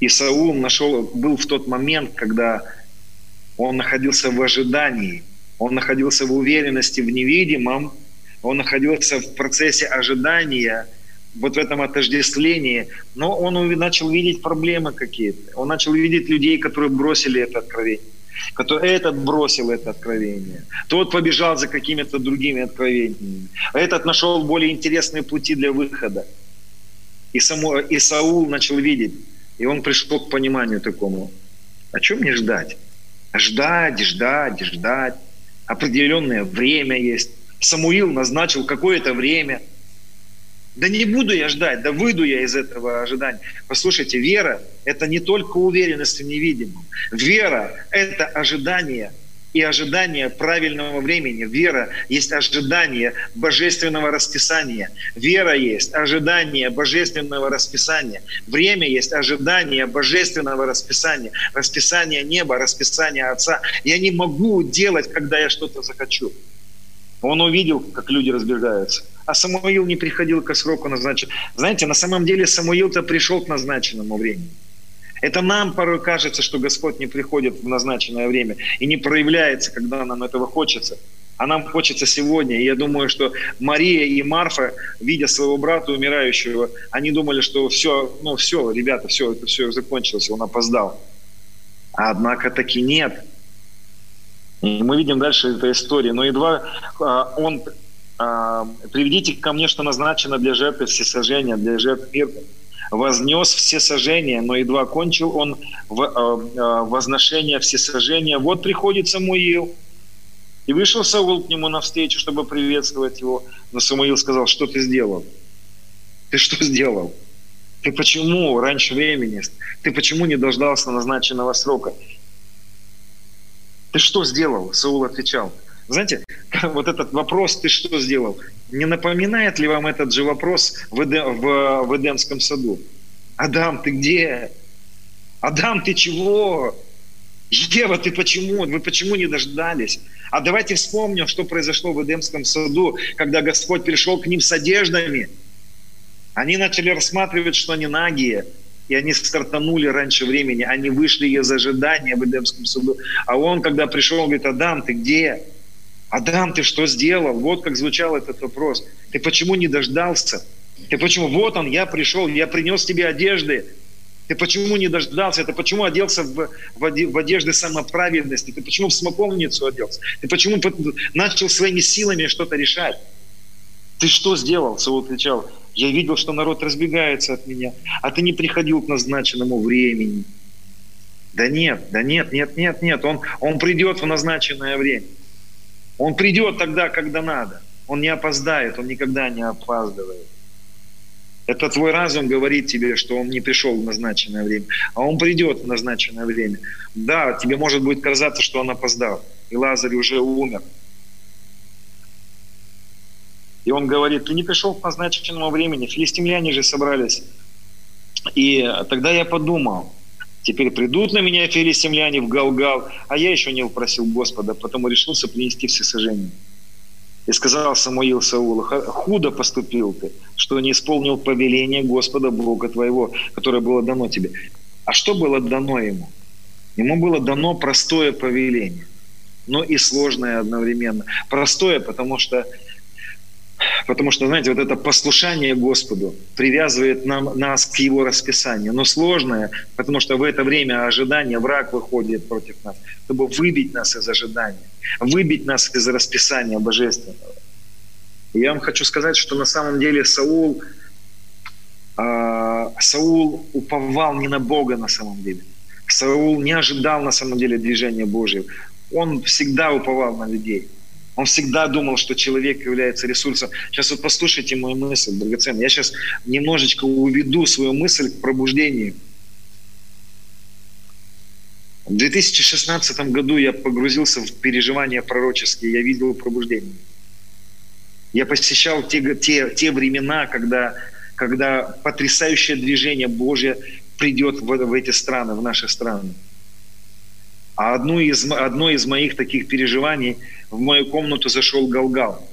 И Саул нашел, был в тот момент, когда он находился в ожидании, он находился в уверенности в невидимом, он находился в процессе ожидания, вот в этом отождествлении, но он начал видеть проблемы какие-то, он начал видеть людей, которые бросили это откровение который этот бросил это откровение, тот побежал за какими-то другими откровениями, а этот нашел более интересные пути для выхода. И, само, и Саул начал видеть, и он пришел к пониманию такому, о чем мне ждать? Ждать, ждать, ждать. Определенное время есть. Самуил назначил какое-то время – да не буду я ждать, да выйду я из этого ожидания. Послушайте, вера – это не только уверенность в невидимом. Вера – это ожидание и ожидание правильного времени. Вера есть ожидание божественного расписания. Вера есть ожидание божественного расписания. Время есть ожидание божественного расписания. Расписание неба, расписание Отца. Я не могу делать, когда я что-то захочу. Он увидел, как люди разбегаются а Самуил не приходил к сроку назначенному. Знаете, на самом деле Самуил-то пришел к назначенному времени. Это нам порой кажется, что Господь не приходит в назначенное время и не проявляется, когда нам этого хочется. А нам хочется сегодня. И я думаю, что Мария и Марфа, видя своего брата умирающего, они думали, что все, ну все, ребята, все, это все закончилось, он опоздал. А однако таки нет. И мы видим дальше эту историю. Но едва а, он приведите ко мне, что назначено для жертвы всесожжения, для жертв мирных. Вознес все сожжения, но едва кончил он э, э, возношение всесожжения. Вот приходит Самуил. И вышел Саул к нему навстречу, чтобы приветствовать его. Но Самуил сказал, что ты сделал? Ты что сделал? Ты почему раньше времени? Ты почему не дождался назначенного срока? Ты что сделал? Саул отвечал – знаете, вот этот вопрос «ты что сделал?» не напоминает ли вам этот же вопрос в, Эдем, в, в Эдемском саду? «Адам, ты где? Адам, ты чего? Ева, ты почему? Вы почему не дождались? А давайте вспомним, что произошло в Эдемском саду, когда Господь пришел к ним с одеждами. Они начали рассматривать, что они нагие, и они стартанули раньше времени, они вышли из ожидания в Эдемском саду. А он, когда пришел, говорит, Адам, ты где? Адам, ты что сделал? Вот как звучал этот вопрос. Ты почему не дождался? Ты почему? Вот он, я пришел, я принес тебе одежды. Ты почему не дождался? Ты почему оделся в, в, одежды самоправедности? Ты почему в смоковницу оделся? Ты почему начал своими силами что-то решать? Ты что сделал? Саул кричал. Я видел, что народ разбегается от меня, а ты не приходил к назначенному времени. Да нет, да нет, нет, нет, нет. Он, он придет в назначенное время. Он придет тогда, когда надо. Он не опоздает, он никогда не опаздывает. Это твой разум говорит тебе, что он не пришел в назначенное время, а он придет в назначенное время. Да, тебе может будет казаться, что он опоздал, и Лазарь уже умер. И он говорит, ты не пришел к назначенному времени, филистимляне же собрались. И тогда я подумал, Теперь придут на меня филистимляне в Галгал, а я еще не упросил Господа, потому решился принести все сожжения. И сказал Самуил Саулу, худо поступил ты, что не исполнил повеление Господа Бога твоего, которое было дано тебе. А что было дано ему? Ему было дано простое повеление, но и сложное одновременно. Простое, потому что Потому что, знаете, вот это послушание Господу привязывает нам, нас к Его расписанию. Но сложное, потому что в это время ожидания враг выходит против нас, чтобы выбить нас из ожидания, выбить нас из расписания божественного. И я вам хочу сказать, что на самом деле Саул, э, Саул уповал не на Бога на самом деле. Саул не ожидал на самом деле движения Божьего. Он всегда уповал на людей. Он всегда думал, что человек является ресурсом. Сейчас вот послушайте мою мысль, драгоценная. Я сейчас немножечко уведу свою мысль к пробуждению. В 2016 году я погрузился в переживания пророческие, я видел пробуждение. Я посещал те, те, те времена, когда, когда потрясающее движение Божье придет в, в эти страны, в наши страны. А одно из, одно из моих таких переживаний, в мою комнату зашел Галгал.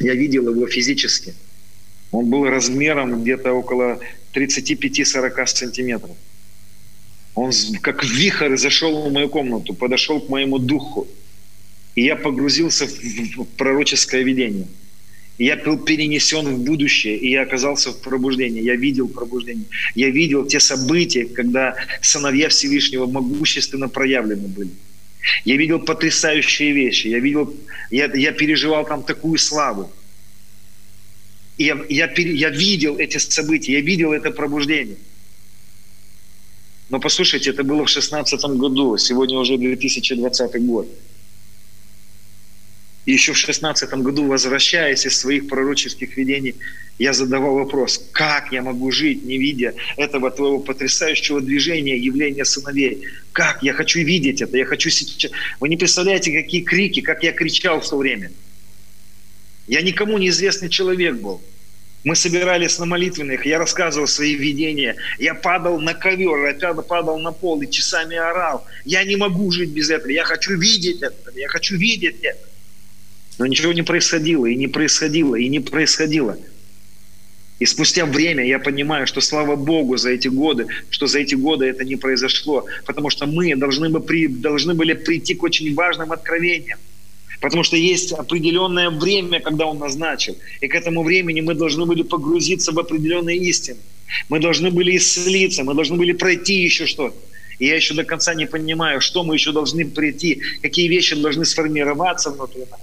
Я видел его физически. Он был размером где-то около 35-40 сантиметров. Он как вихрь зашел в мою комнату, подошел к моему духу. И я погрузился в пророческое видение – я был перенесен в будущее, и я оказался в пробуждении. Я видел пробуждение. Я видел те события, когда сыновья Всевышнего могущественно проявлены были. Я видел потрясающие вещи. Я, видел, я, я переживал там такую славу. И я, я, я видел эти события, я видел это пробуждение. Но послушайте, это было в 2016 году, сегодня уже 2020 год. И еще в 16 году, возвращаясь из своих пророческих видений, я задавал вопрос, как я могу жить, не видя этого твоего потрясающего движения, явления сыновей? Как? Я хочу видеть это, я хочу сейчас... Вы не представляете, какие крики, как я кричал в то время. Я никому неизвестный человек был. Мы собирались на молитвенных, я рассказывал свои видения. Я падал на ковер, я падал на пол и часами орал. Я не могу жить без этого, я хочу видеть это, я хочу видеть это. Но ничего не происходило, и не происходило, и не происходило. И спустя время я понимаю, что слава Богу за эти годы, что за эти годы это не произошло, потому что мы должны, бы при, должны были прийти к очень важным откровениям. Потому что есть определенное время, когда Он назначил. И к этому времени мы должны были погрузиться в определенные истины. Мы должны были исцелиться, мы должны были пройти еще что-то. И я еще до конца не понимаю, что мы еще должны прийти, какие вещи должны сформироваться внутри нас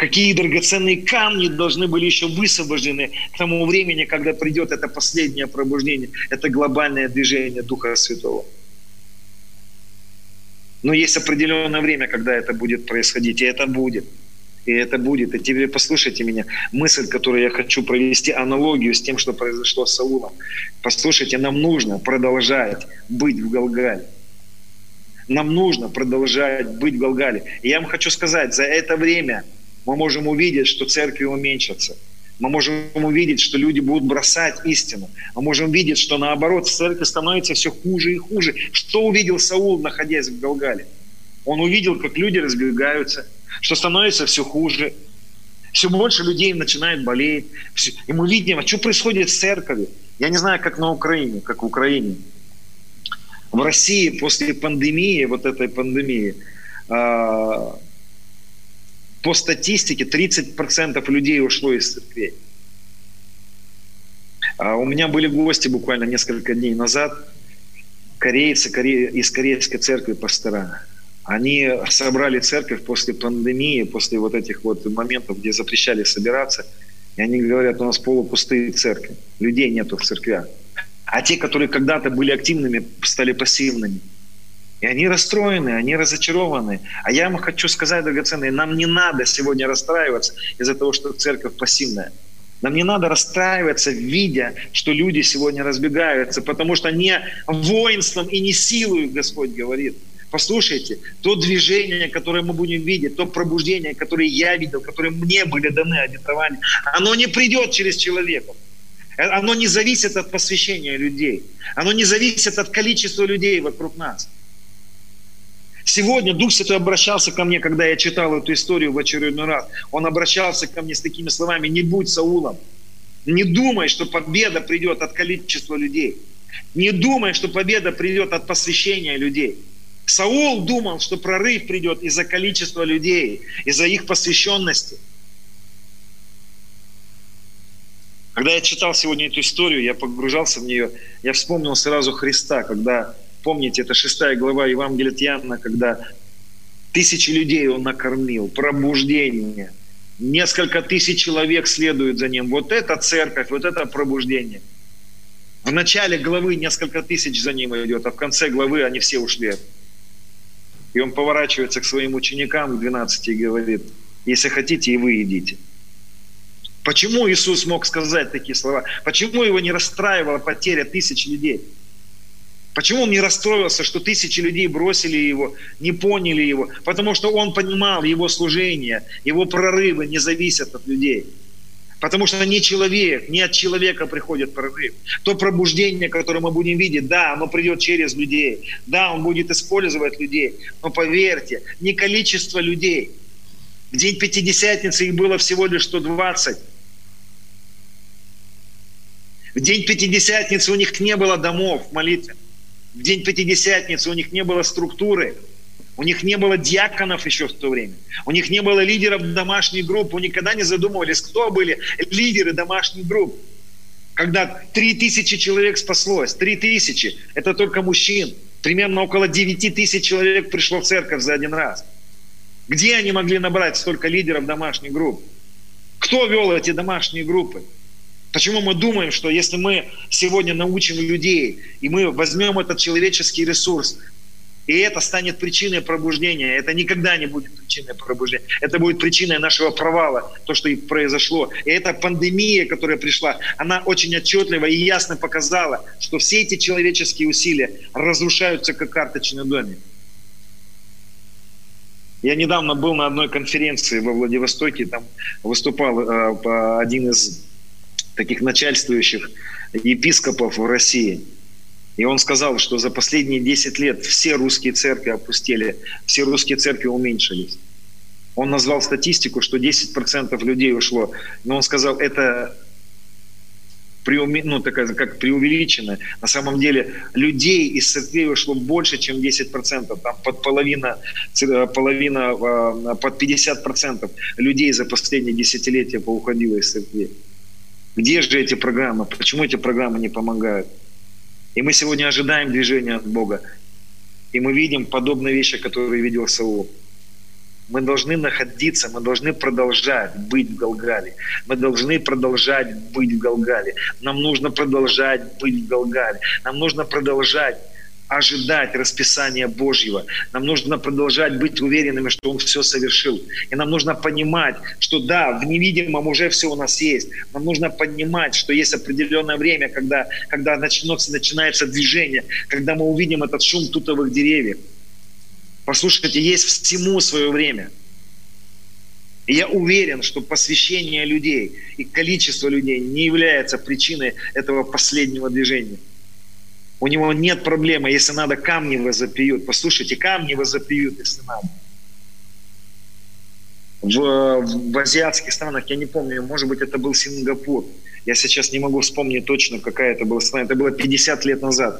какие драгоценные камни должны были еще высвобождены к тому времени, когда придет это последнее пробуждение, это глобальное движение Духа Святого. Но есть определенное время, когда это будет происходить, и это будет. И это будет. И теперь послушайте меня. Мысль, которую я хочу провести, аналогию с тем, что произошло с Саулом. Послушайте, нам нужно продолжать быть в Галгале. Нам нужно продолжать быть в Галгале. И я вам хочу сказать, за это время – мы можем увидеть, что церкви уменьшатся. Мы можем увидеть, что люди будут бросать истину. Мы можем видеть, что наоборот в церкви становится все хуже и хуже. Что увидел Саул, находясь в Галгале? Он увидел, как люди разбегаются, что становится все хуже. Все больше людей начинает болеть. И мы видим, а что происходит с церковью. Я не знаю, как на Украине, как в Украине. В России после пандемии, вот этой пандемии, а, по статистике 30% людей ушло из церквей. А у меня были гости буквально несколько дней назад, корейцы коре... из корейской церкви пастора. Они собрали церковь после пандемии, после вот этих вот моментов, где запрещали собираться. И они говорят, у нас полупустые церкви, людей нету в церквях. А те, которые когда-то были активными, стали пассивными. И они расстроены, они разочарованы. А я вам хочу сказать, драгоценные, нам не надо сегодня расстраиваться из-за того, что церковь пассивная. Нам не надо расстраиваться, видя, что люди сегодня разбегаются, потому что не воинством и не силой Господь говорит. Послушайте, то движение, которое мы будем видеть, то пробуждение, которое я видел, которое мне были даны обетования, оно не придет через человека. Оно не зависит от посвящения людей. Оно не зависит от количества людей вокруг нас. Сегодня Дух Святой обращался ко мне, когда я читал эту историю в очередной раз. Он обращался ко мне с такими словами, не будь Саулом. Не думай, что победа придет от количества людей. Не думай, что победа придет от посвящения людей. Саул думал, что прорыв придет из-за количества людей, из-за их посвященности. Когда я читал сегодня эту историю, я погружался в нее, я вспомнил сразу Христа, когда, помните, это шестая глава Евангелия Иоанна, когда тысячи людей он накормил, пробуждение, несколько тысяч человек следуют за ним. Вот это церковь, вот это пробуждение. В начале главы несколько тысяч за ним идет, а в конце главы они все ушли. И он поворачивается к своим ученикам, к 12, и говорит, если хотите, и вы идите. Почему Иисус мог сказать такие слова? Почему его не расстраивала потеря тысяч людей? Почему он не расстроился, что тысячи людей бросили его, не поняли его? Потому что он понимал, его служение, его прорывы не зависят от людей. Потому что не человек, не от человека приходит прорыв. То пробуждение, которое мы будем видеть, да, оно придет через людей. Да, он будет использовать людей. Но поверьте, не количество людей. В день Пятидесятницы их было всего лишь 120. В день Пятидесятницы у них не было домов молитвы. В день Пятидесятницы у них не было структуры. У них не было диаконов еще в то время. У них не было лидеров домашних групп. Они никогда не задумывались, кто были лидеры домашних групп. Когда три тысячи человек спаслось, три тысячи, это только мужчин. Примерно около девяти тысяч человек пришло в церковь за один раз. Где они могли набрать столько лидеров домашних групп? Кто вел эти домашние группы? Почему мы думаем, что если мы сегодня научим людей, и мы возьмем этот человеческий ресурс, и это станет причиной пробуждения, это никогда не будет причиной пробуждения, это будет причиной нашего провала, то, что и произошло. И эта пандемия, которая пришла, она очень отчетливо и ясно показала, что все эти человеческие усилия разрушаются как карточный домик. Я недавно был на одной конференции во Владивостоке, там выступал э, один из таких начальствующих епископов в России. И он сказал, что за последние 10 лет все русские церкви опустили, все русские церкви уменьшились. Он назвал статистику, что 10% людей ушло. Но он сказал, это преуме, ну, такая, как преувеличено. На самом деле людей из церквей ушло больше, чем 10%. Там под половина, половина а, под 50% людей за последние десятилетия поуходило из церкви. Где же эти программы? Почему эти программы не помогают? И мы сегодня ожидаем движения от Бога. И мы видим подобные вещи, которые видел Саул. Мы должны находиться, мы должны продолжать быть в Галгале. Мы должны продолжать быть в Галгале. Нам нужно продолжать быть в Галгале. Нам нужно продолжать ожидать расписания Божьего. Нам нужно продолжать быть уверенными, что Он все совершил. И нам нужно понимать, что да, в невидимом уже все у нас есть. Нам нужно понимать, что есть определенное время, когда, когда начнется, начинается движение, когда мы увидим этот шум тутовых деревьев. Послушайте, есть всему свое время. И я уверен, что посвящение людей и количество людей не является причиной этого последнего движения. У него нет проблемы, если надо, камни возопьют. Послушайте, камни возопьют, если надо. В, в азиатских странах, я не помню, может быть, это был Сингапур. Я сейчас не могу вспомнить точно, какая это была страна. Это было 50 лет назад.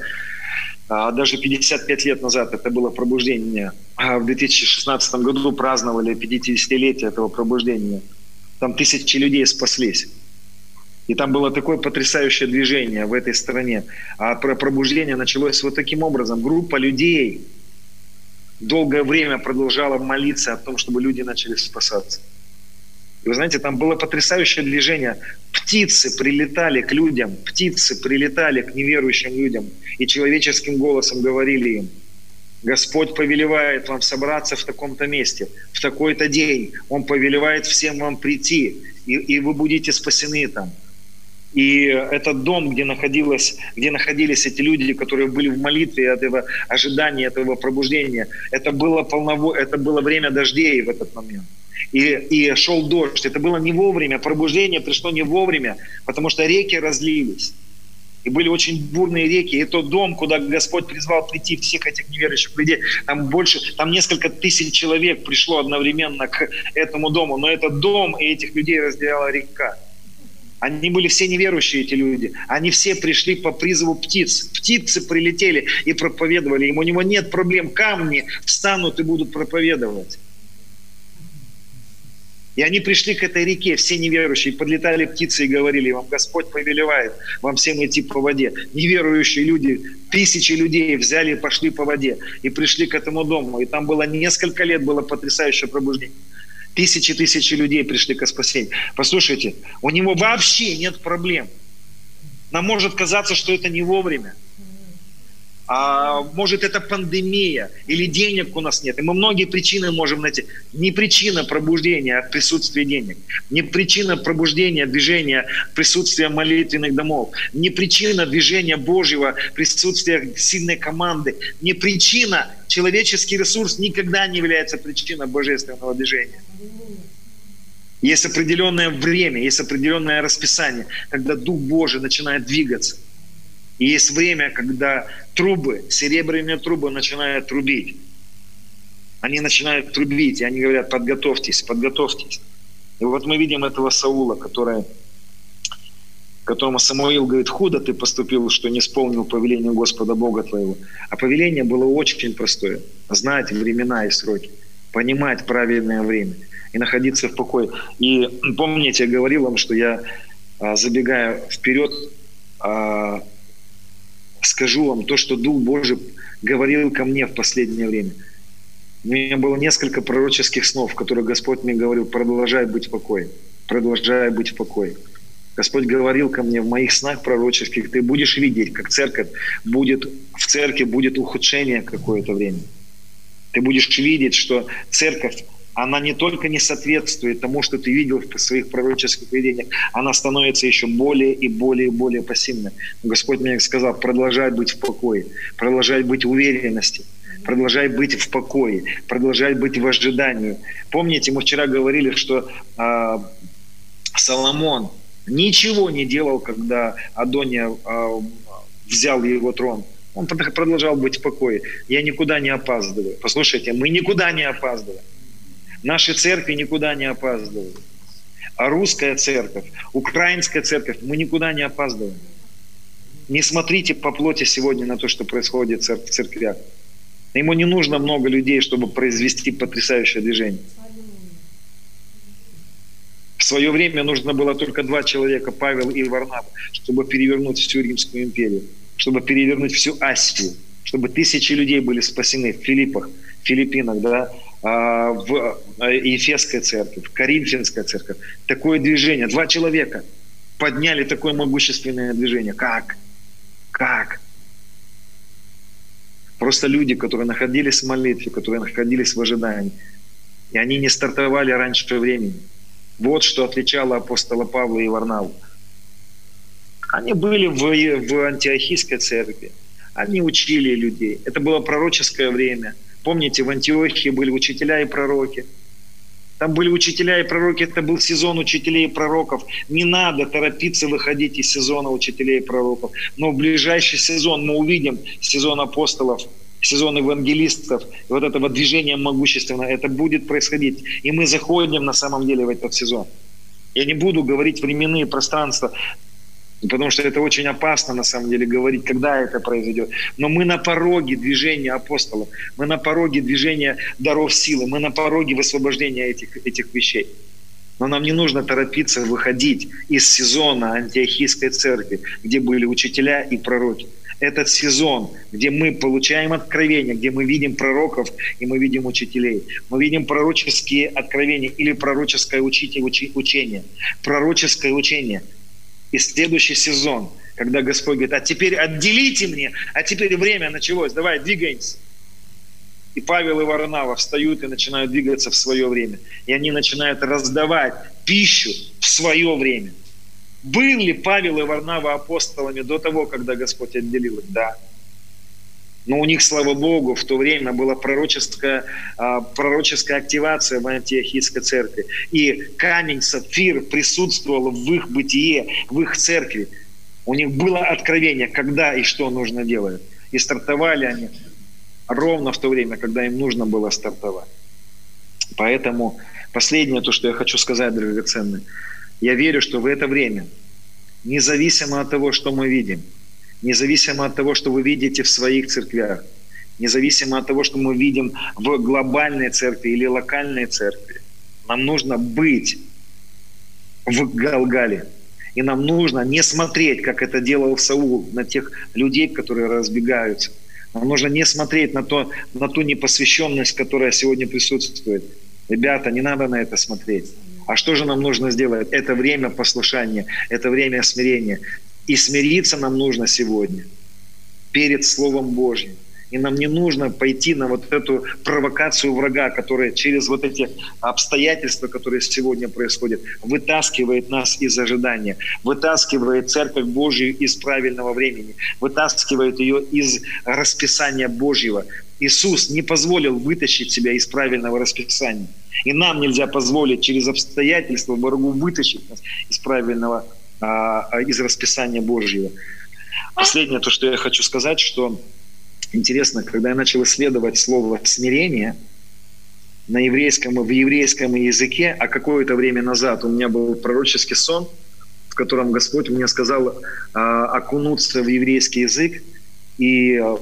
А даже 55 лет назад это было пробуждение. А в 2016 году праздновали 50-летие этого пробуждения. Там тысячи людей спаслись. И там было такое потрясающее движение в этой стране. А пробуждение началось вот таким образом. Группа людей долгое время продолжала молиться о том, чтобы люди начали спасаться. И вы знаете, там было потрясающее движение. Птицы прилетали к людям, птицы прилетали к неверующим людям и человеческим голосом говорили им, Господь повелевает вам собраться в таком-то месте, в такой-то день. Он повелевает всем вам прийти, и, и вы будете спасены там. И этот дом, где, находилось, где находились эти люди, которые были в молитве этого ожидания, этого пробуждения, это было, полново, это было время дождей в этот момент. И, и шел дождь. Это было не вовремя. Пробуждение пришло не вовремя, потому что реки разлились. И были очень бурные реки. И тот дом, куда Господь призвал прийти всех этих неверующих людей, там больше, там несколько тысяч человек пришло одновременно к этому дому. Но этот дом и этих людей разделяла река. Они были все неверующие, эти люди. Они все пришли по призыву птиц. Птицы прилетели и проповедовали им. У него нет проблем. Камни встанут и будут проповедовать. И они пришли к этой реке, все неверующие, подлетали птицы и говорили, вам Господь повелевает вам всем идти по воде. Неверующие люди, тысячи людей взяли и пошли по воде. И пришли к этому дому. И там было несколько лет, было потрясающее пробуждение. Тысячи-тысячи людей пришли к спасению. Послушайте, у него вообще нет проблем. Нам может казаться, что это не вовремя а, может это пандемия, или денег у нас нет. И мы многие причины можем найти. Не причина пробуждения от присутствия денег, не причина пробуждения движения присутствия молитвенных домов, не причина движения Божьего присутствия сильной команды, не причина человеческий ресурс никогда не является причиной божественного движения. Есть определенное время, есть определенное расписание, когда Дух Божий начинает двигаться – и есть время, когда трубы, серебряные трубы начинают трубить. Они начинают трубить, и они говорят, подготовьтесь, подготовьтесь. И вот мы видим этого Саула, который, которому Самуил говорит, худо ты поступил, что не исполнил повеление Господа Бога твоего. А повеление было очень простое. Знать времена и сроки, понимать правильное время и находиться в покое. И помните, я говорил вам, что я, а, забегая вперед, а, скажу вам то, что Дух Божий говорил ко мне в последнее время. У меня было несколько пророческих снов, в которых Господь мне говорил, продолжай быть в покое, продолжай быть в покое. Господь говорил ко мне в моих снах пророческих, ты будешь видеть, как церковь будет, в церкви будет ухудшение какое-то время. Ты будешь видеть, что церковь она не только не соответствует тому, что ты видел в своих пророческих видениях, она становится еще более и более и более пассивной. Господь мне сказал, продолжай быть в покое, продолжай быть в уверенности, продолжай быть в покое, продолжай быть в ожидании. Помните, мы вчера говорили, что э, Соломон ничего не делал, когда Адония э, взял его трон. Он продолжал быть в покое. Я никуда не опаздываю. Послушайте, мы никуда не опаздываем. Наши церкви никуда не опаздывают. А русская церковь, украинская церковь, мы никуда не опаздываем. Не смотрите по плоти сегодня на то, что происходит в церквях. Ему не нужно много людей, чтобы произвести потрясающее движение. В свое время нужно было только два человека, Павел и Варнав, чтобы перевернуть всю Римскую империю, чтобы перевернуть всю Асию, чтобы тысячи людей были спасены в Филиппах, Филиппинах, да, в э, Ефесской церкви, в Коринфянской церкви. Такое движение. Два человека подняли такое могущественное движение. Как? Как? Просто люди, которые находились в молитве, которые находились в ожидании. И они не стартовали раньше времени. Вот что отличало апостола Павла и Варнаву. Они были в, в антиохийской церкви. Они учили людей. Это было пророческое время – Помните, в Антиохии были учителя и пророки. Там были учителя и пророки, это был сезон учителей и пророков. Не надо торопиться выходить из сезона учителей и пророков. Но в ближайший сезон мы увидим сезон апостолов, сезон евангелистов, вот этого движения могущественного, это будет происходить. И мы заходим на самом деле в этот сезон. Я не буду говорить временные пространства, Потому что это очень опасно, на самом деле, говорить, когда это произойдет. Но мы на пороге движения апостолов, мы на пороге движения даров силы, мы на пороге высвобождения этих, этих вещей. Но нам не нужно торопиться выходить из сезона антиохийской церкви, где были учителя и пророки. Этот сезон, где мы получаем откровения, где мы видим пророков и мы видим учителей. Мы видим пророческие откровения или пророческое учение. Пророческое учение – и следующий сезон, когда Господь говорит, а теперь отделите мне, а теперь время началось, давай, двигаемся. И Павел и Варнава встают и начинают двигаться в свое время. И они начинают раздавать пищу в свое время. Был ли Павел и Варнава апостолами до того, когда Господь отделил их? Да. Но у них, слава Богу, в то время была пророческая, а, пророческая активация в антиохийской церкви. И камень, сапфир присутствовал в их бытие, в их церкви. У них было откровение, когда и что нужно делать. И стартовали они ровно в то время, когда им нужно было стартовать. Поэтому последнее, то, что я хочу сказать, драгоценные, я верю, что в это время, независимо от того, что мы видим – независимо от того, что вы видите в своих церквях, независимо от того, что мы видим в глобальной церкви или локальной церкви. Нам нужно быть в Галгале. И нам нужно не смотреть, как это делал Саул, на тех людей, которые разбегаются. Нам нужно не смотреть на, то, на ту непосвященность, которая сегодня присутствует. Ребята, не надо на это смотреть. А что же нам нужно сделать? Это время послушания, это время смирения. И смириться нам нужно сегодня перед Словом Божьим. И нам не нужно пойти на вот эту провокацию врага, которая через вот эти обстоятельства, которые сегодня происходят, вытаскивает нас из ожидания, вытаскивает Церковь Божью из правильного времени, вытаскивает ее из расписания Божьего. Иисус не позволил вытащить себя из правильного расписания. И нам нельзя позволить через обстоятельства врагу вытащить нас из правильного, из расписания Божьего. Последнее, то, что я хочу сказать, что интересно, когда я начал исследовать слово «смирение», на еврейском, в еврейском языке, а какое-то время назад у меня был пророческий сон, в котором Господь мне сказал э, окунуться в еврейский язык и э,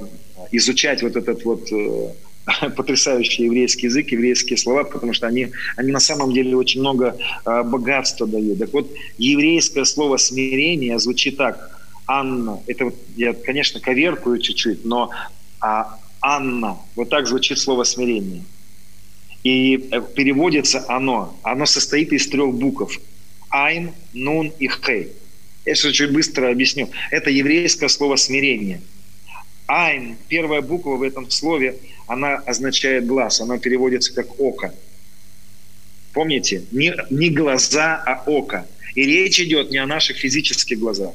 изучать вот этот вот э, потрясающий еврейский язык, еврейские слова, потому что они, они на самом деле очень много э, богатства дают. Так вот, еврейское слово «смирение» звучит так. Анна, это вот я, конечно, коверкую чуть-чуть, но а Анна. Вот так звучит слово смирение. И э, переводится оно. Оно состоит из трех букв. Айн, Нун и Хей. Я сейчас чуть быстро объясню. Это еврейское слово смирение. Айн, первая буква в этом слове, она означает глаз. Она переводится как око. Помните? Не, не глаза, а око. И речь идет не о наших физических глазах.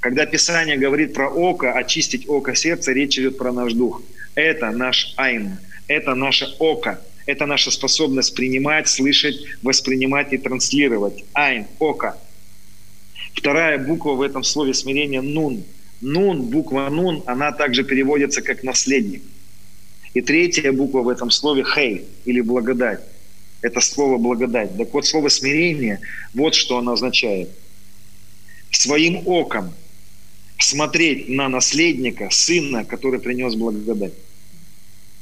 Когда Писание говорит про око, очистить око сердца, речь идет про наш дух. Это наш айн, это наше око, это наша способность принимать, слышать, воспринимать и транслировать. Айн, око. Вторая буква в этом слове смирения – нун. Нун, буква нун, она также переводится как наследник. И третья буква в этом слове – хей или благодать. Это слово благодать. Так вот, слово смирение, вот что оно означает. Своим оком – смотреть на наследника, сына, который принес благодать.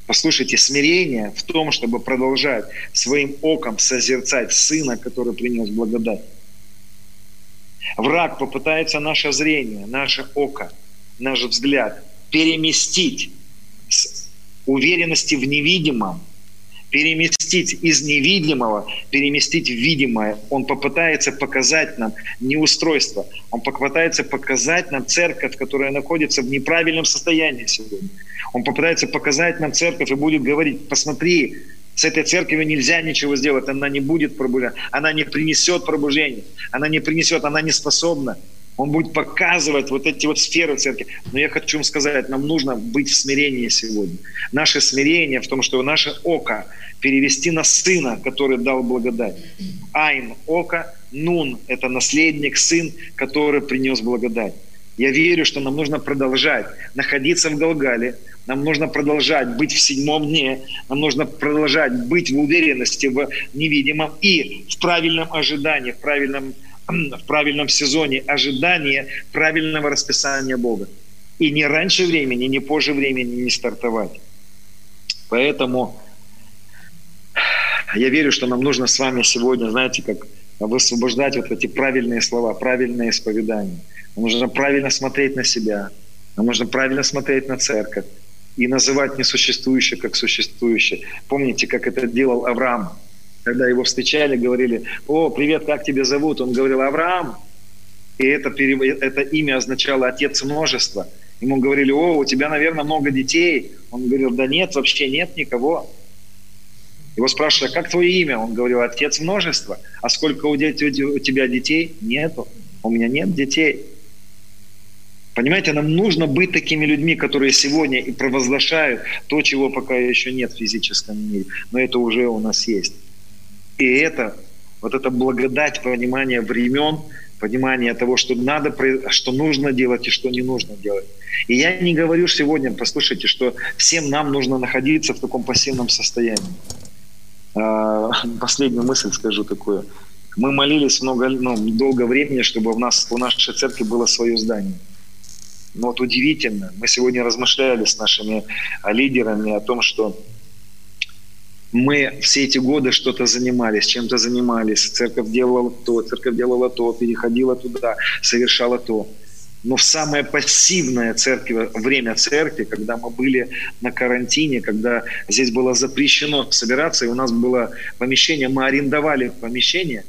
Послушайте, смирение в том, чтобы продолжать своим оком созерцать сына, который принес благодать. Враг попытается наше зрение, наше око, наш взгляд переместить уверенности в невидимом переместить из невидимого, переместить в видимое. Он попытается показать нам неустройство. Он попытается показать нам церковь, которая находится в неправильном состоянии сегодня. Он попытается показать нам церковь и будет говорить, посмотри, с этой церковью нельзя ничего сделать, она не будет пробуждена, она не принесет пробуждения, она не принесет, она не способна. Он будет показывать вот эти вот сферы церкви. Но я хочу вам сказать, нам нужно быть в смирении сегодня. Наше смирение в том, что наше око перевести на сына, который дал благодать. Айн – око, Нун – это наследник, сын, который принес благодать. Я верю, что нам нужно продолжать находиться в Галгале, нам нужно продолжать быть в седьмом дне, нам нужно продолжать быть в уверенности в невидимом и в правильном ожидании, в правильном в правильном сезоне ожидания правильного расписания Бога. И не раньше времени, не позже времени не стартовать. Поэтому я верю, что нам нужно с вами сегодня, знаете, как высвобождать вот эти правильные слова, правильные исповедания. Нам нужно правильно смотреть на себя, нам нужно правильно смотреть на церковь и называть несуществующее как существующее. Помните, как это делал Авраам? Когда его встречали, говорили, о, привет, как тебя зовут? Он говорил, Авраам. И это, это имя означало отец множества. Ему говорили, о, у тебя, наверное, много детей. Он говорил, да нет, вообще нет никого. Его спрашивали, а как твое имя? Он говорил, отец множества. А сколько у, тебя детей? Нету. У меня нет детей. Понимаете, нам нужно быть такими людьми, которые сегодня и провозглашают то, чего пока еще нет в физическом мире. Но это уже у нас есть. И это, вот эта благодать понимания времен, понимание того, что надо, что нужно делать и что не нужно делать. И я не говорю сегодня, послушайте, что всем нам нужно находиться в таком пассивном состоянии. А, последнюю мысль скажу такую. Мы молились много, ну, долго времени, чтобы у нас, у нашей церкви было свое здание. Но вот удивительно, мы сегодня размышляли с нашими лидерами о том, что мы все эти годы что-то занимались, чем-то занимались. Церковь делала то, церковь делала то, переходила туда, совершала то. Но в самое пассивное церкви, время церкви, когда мы были на карантине, когда здесь было запрещено собираться, и у нас было помещение, мы арендовали помещение,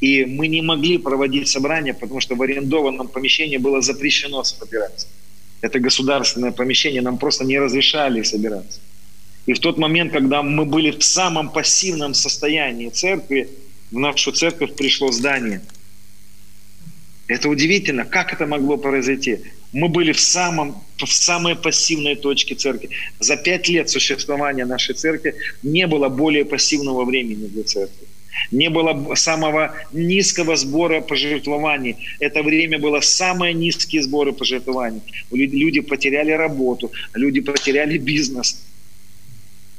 и мы не могли проводить собрания, потому что в арендованном помещении было запрещено собираться. Это государственное помещение, нам просто не разрешали собираться. И в тот момент, когда мы были в самом пассивном состоянии церкви, в нашу церковь пришло здание – это удивительно, как это могло произойти. Мы были в, самом, в самой пассивной точке церкви. За пять лет существования нашей церкви не было более пассивного времени для церкви. Не было самого низкого сбора пожертвований. Это время было самые низкие сборы пожертвований. Люди потеряли работу, люди потеряли бизнес.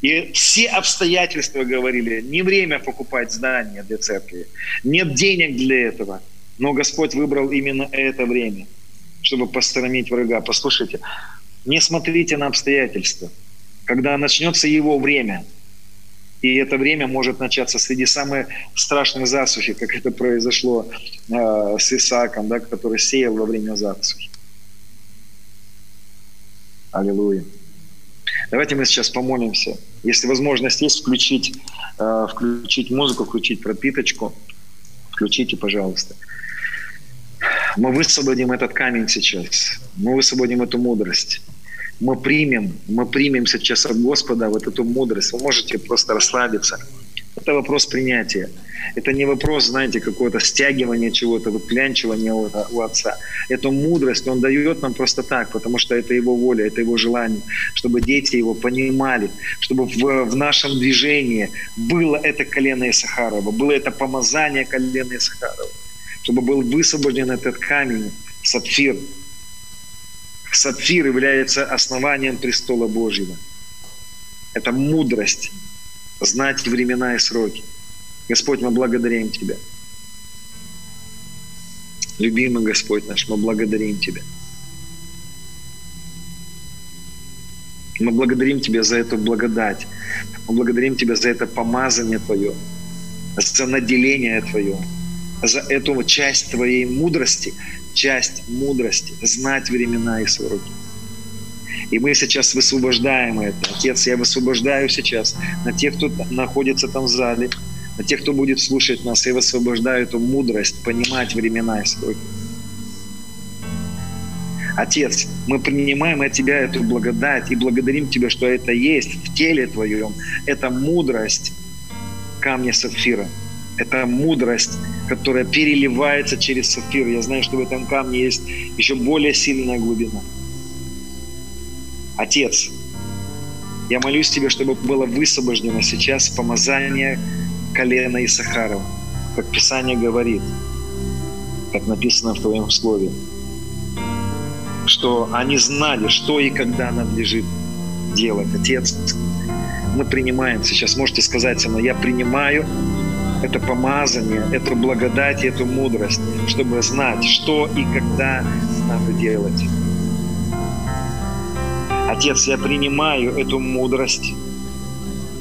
И все обстоятельства говорили, не время покупать здание для церкви, нет денег для этого – но Господь выбрал именно это время, чтобы посторонить врага. Послушайте, не смотрите на обстоятельства. Когда начнется его время, и это время может начаться среди самой страшной засухи, как это произошло э, с Исааком, да, который сеял во время засухи. Аллилуйя. Давайте мы сейчас помолимся. Если возможность есть, включить, э, включить музыку, включить пропиточку. Включите, пожалуйста. Мы высвободим этот камень сейчас. Мы высвободим эту мудрость. Мы примем, мы примем сейчас от Господа вот эту мудрость. Вы можете просто расслабиться. Это вопрос принятия. Это не вопрос, знаете, какого-то стягивания чего-то, выклянчивания у Отца. Эту мудрость Он дает нам просто так, потому что это Его воля, это Его желание, чтобы дети Его понимали, чтобы в, в нашем движении было это колено Исахарова, было это помазание колена Исахарова чтобы был высвобожден этот камень, сапфир. Сапфир является основанием престола Божьего. Это мудрость, знать времена и сроки. Господь, мы благодарим Тебя. Любимый Господь наш, мы благодарим Тебя. Мы благодарим Тебя за эту благодать. Мы благодарим Тебя за это помазание Твое, за наделение Твое за эту часть твоей мудрости, часть мудрости, знать времена и сроки. И мы сейчас высвобождаем это. Отец, я высвобождаю сейчас на тех, кто находится там в зале, на тех, кто будет слушать нас, я высвобождаю эту мудрость, понимать времена и сроки. Отец, мы принимаем от Тебя эту благодать и благодарим Тебя, что это есть в теле Твоем. Это мудрость камня сапфира – это мудрость, которая переливается через сапфир. Я знаю, что в этом камне есть еще более сильная глубина. Отец, я молюсь Тебе, чтобы было высвобождено сейчас помазание колена Исахарова, как Писание говорит, как написано в Твоем Слове, что они знали, что и когда надлежит делать. Отец, мы принимаем сейчас, можете сказать мной, я принимаю это помазание, эту благодать, эту мудрость, чтобы знать, что и когда надо делать. Отец, я принимаю эту мудрость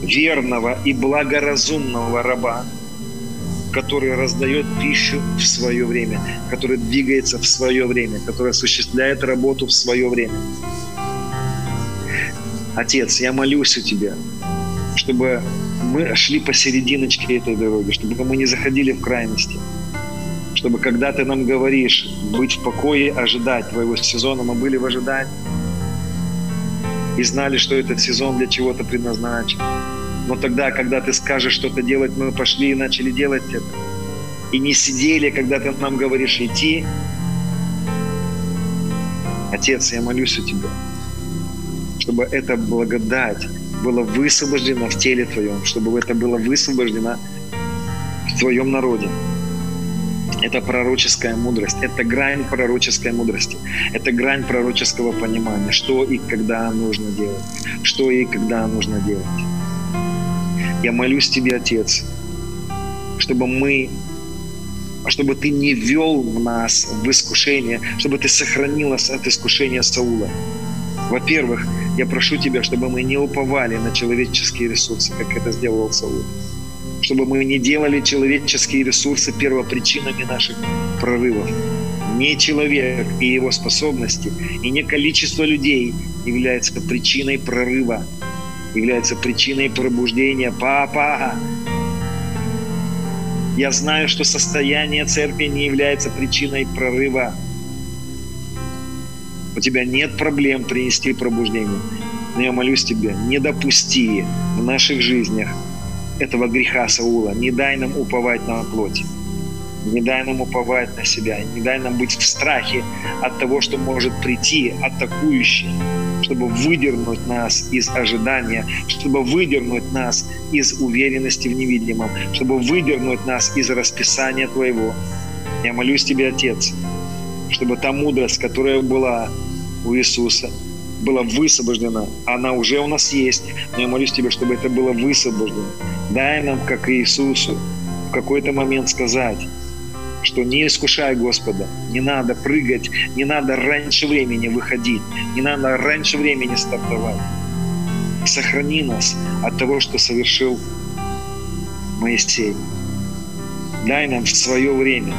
верного и благоразумного раба, который раздает пищу в свое время, который двигается в свое время, который осуществляет работу в свое время. Отец, я молюсь у Тебя, чтобы мы шли посерединочке этой дороги, чтобы мы не заходили в крайности. Чтобы когда ты нам говоришь быть в покое, ожидать твоего сезона, мы были в ожидании и знали, что этот сезон для чего-то предназначен. Но тогда, когда ты скажешь что-то делать, мы пошли и начали делать это. И не сидели, когда ты нам говоришь идти. Отец, я молюсь у Тебя, чтобы эта благодать было высвобождено в теле Твоем, чтобы это было высвобождено в Твоем народе. Это пророческая мудрость, это грань пророческой мудрости, это грань пророческого понимания, что и когда нужно делать, что и когда нужно делать. Я молюсь Тебе, Отец, чтобы мы чтобы ты не вел нас в искушение, чтобы ты сохранил нас от искушения Саула. Во-первых, Я прошу Тебя, чтобы мы не уповали на человеческие ресурсы, как это сделал Саул. Чтобы мы не делали человеческие ресурсы первопричинами наших прорывов. Не человек и его способности, и не количество людей является причиной прорыва, является причиной пробуждения. Папа, я знаю, что состояние церкви не является причиной прорыва. У тебя нет проблем принести пробуждение. Но я молюсь тебе, не допусти в наших жизнях этого греха Саула. Не дай нам уповать на плоть. Не дай нам уповать на себя. Не дай нам быть в страхе от того, что может прийти атакующий чтобы выдернуть нас из ожидания, чтобы выдернуть нас из уверенности в невидимом, чтобы выдернуть нас из расписания Твоего. Я молюсь Тебе, Отец, чтобы та мудрость, которая была у Иисуса, была высвобождена. Она уже у нас есть, но я молюсь Тебе, чтобы это было высвобождено. Дай нам, как Иисусу, в какой-то момент сказать, что не искушай Господа, не надо прыгать, не надо раньше времени выходить, не надо раньше времени стартовать. Сохрани нас от того, что совершил Моисей. Дай нам в свое время,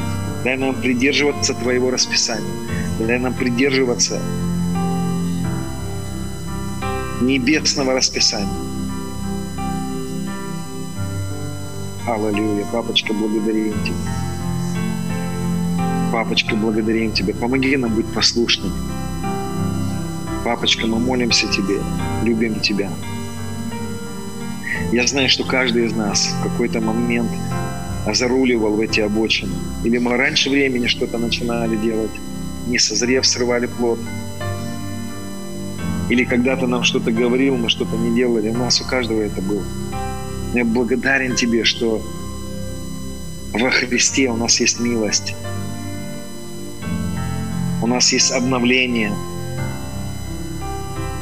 дай нам придерживаться Твоего расписания, дай нам придерживаться небесного расписания. Аллилуйя. Папочка, благодарим Тебя. Папочка, благодарим Тебя. Помоги нам быть послушными. Папочка, мы молимся Тебе, любим Тебя. Я знаю, что каждый из нас в какой-то момент заруливал в эти обочины. Или мы раньше времени что-то начинали делать, не созрев, срывали плод. Или когда-то нам что-то говорил, мы что-то не делали. У нас у каждого это было. Я благодарен Тебе, что во Христе у нас есть милость у нас есть обновление.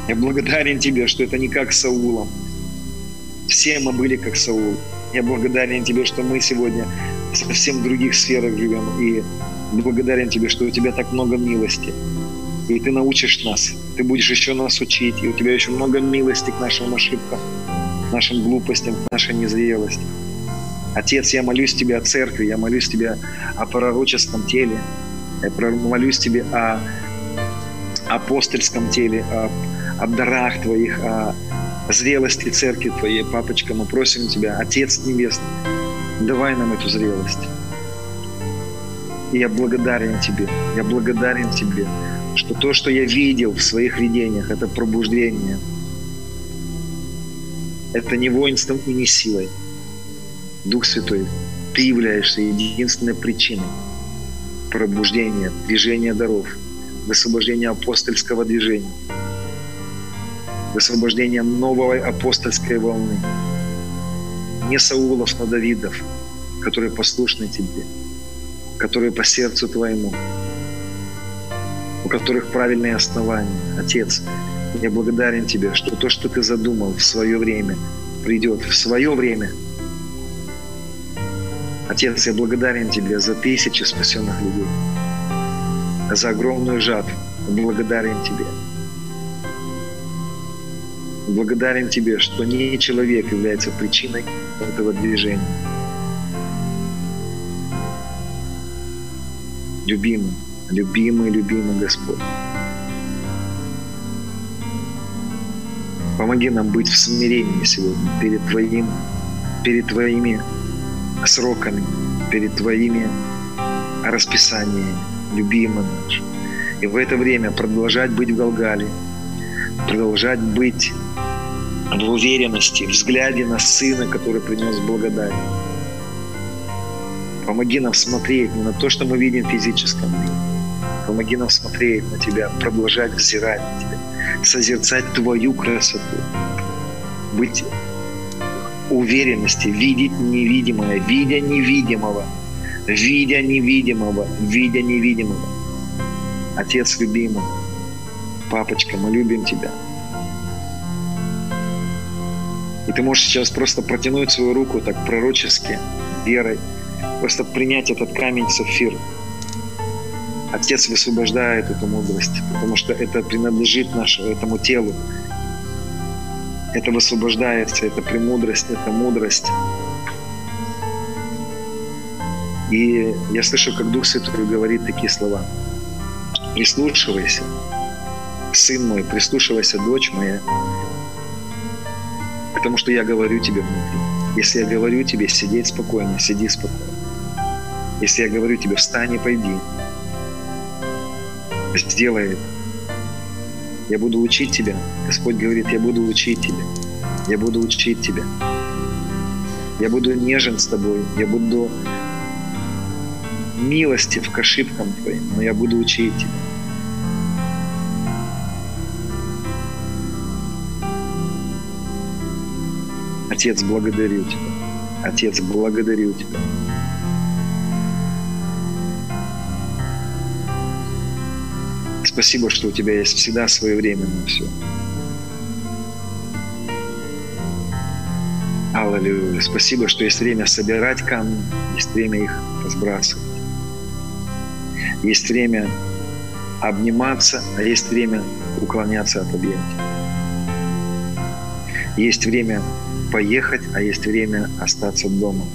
Я благодарен Тебе, что это не как с Саулом. Все мы были как Саул. Я благодарен Тебе, что мы сегодня совсем других сферах живем. И благодарен Тебе, что у Тебя так много милости. И Ты научишь нас. Ты будешь еще нас учить. И у Тебя еще много милости к нашим ошибкам, к нашим глупостям, к нашей незрелости. Отец, я молюсь Тебе о церкви, я молюсь Тебе о пророческом теле, я молюсь Тебе о апостольском теле, о, о дарах Твоих, о зрелости церкви Твоей. Папочка, мы просим Тебя, Отец Небесный, давай нам эту зрелость. И я благодарен Тебе, я благодарен Тебе, что то, что я видел в своих видениях, это пробуждение. Это не воинством и не силой. Дух Святой, Ты являешься единственной причиной, пробуждение, движение даров, высвобождение апостольского движения, высвобождение новой апостольской волны. Не Саулов, но Давидов, которые послушны Тебе, которые по сердцу Твоему, которых правильные основания. Отец, я благодарен Тебе, что то, что Ты задумал в свое время, придет в свое время – Отец, я благодарен Тебе за тысячи спасенных людей, за огромную жатву. Благодарен Тебе. Благодарен Тебе, что не человек является причиной этого движения. Любимый, любимый, любимый Господь. Помоги нам быть в смирении сегодня перед Твоим, перед Твоими сроками, перед Твоими расписаниями, любимый наш. И в это время продолжать быть в Галгале, продолжать быть в уверенности, взгляде на Сына, который принес благодать. Помоги нам смотреть не на то, что мы видим в физическом мире. Помоги нам смотреть на Тебя, продолжать взирать на Тебя, созерцать Твою красоту, быть уверенности, видеть невидимое, видя невидимого, видя невидимого, видя невидимого. Отец любимый, папочка, мы любим тебя. И ты можешь сейчас просто протянуть свою руку так пророчески, верой, просто принять этот камень сапфир. Отец высвобождает эту мудрость, потому что это принадлежит нашему, этому телу. Это высвобождается, это премудрость, это мудрость. И я слышу, как Дух Святой говорит такие слова. Прислушивайся, сын мой, прислушивайся, дочь моя, к тому, что я говорю тебе внутри. Если я говорю тебе сидеть спокойно, сиди спокойно. Если я говорю тебе встань и пойди, сделай это. Я буду учить тебя. Господь говорит, я буду учить тебя. Я буду учить тебя. Я буду нежен с тобой. Я буду милостив к ошибкам твоим, но я буду учить тебя. Отец, благодарю Тебя. Отец, благодарю Тебя. Спасибо, что у Тебя есть всегда свое время на все. Аллилуйя. Спасибо, что есть время собирать камни, есть время их разбрасывать. Есть время обниматься, а есть время уклоняться от объятий. Есть время поехать, а есть время остаться дома.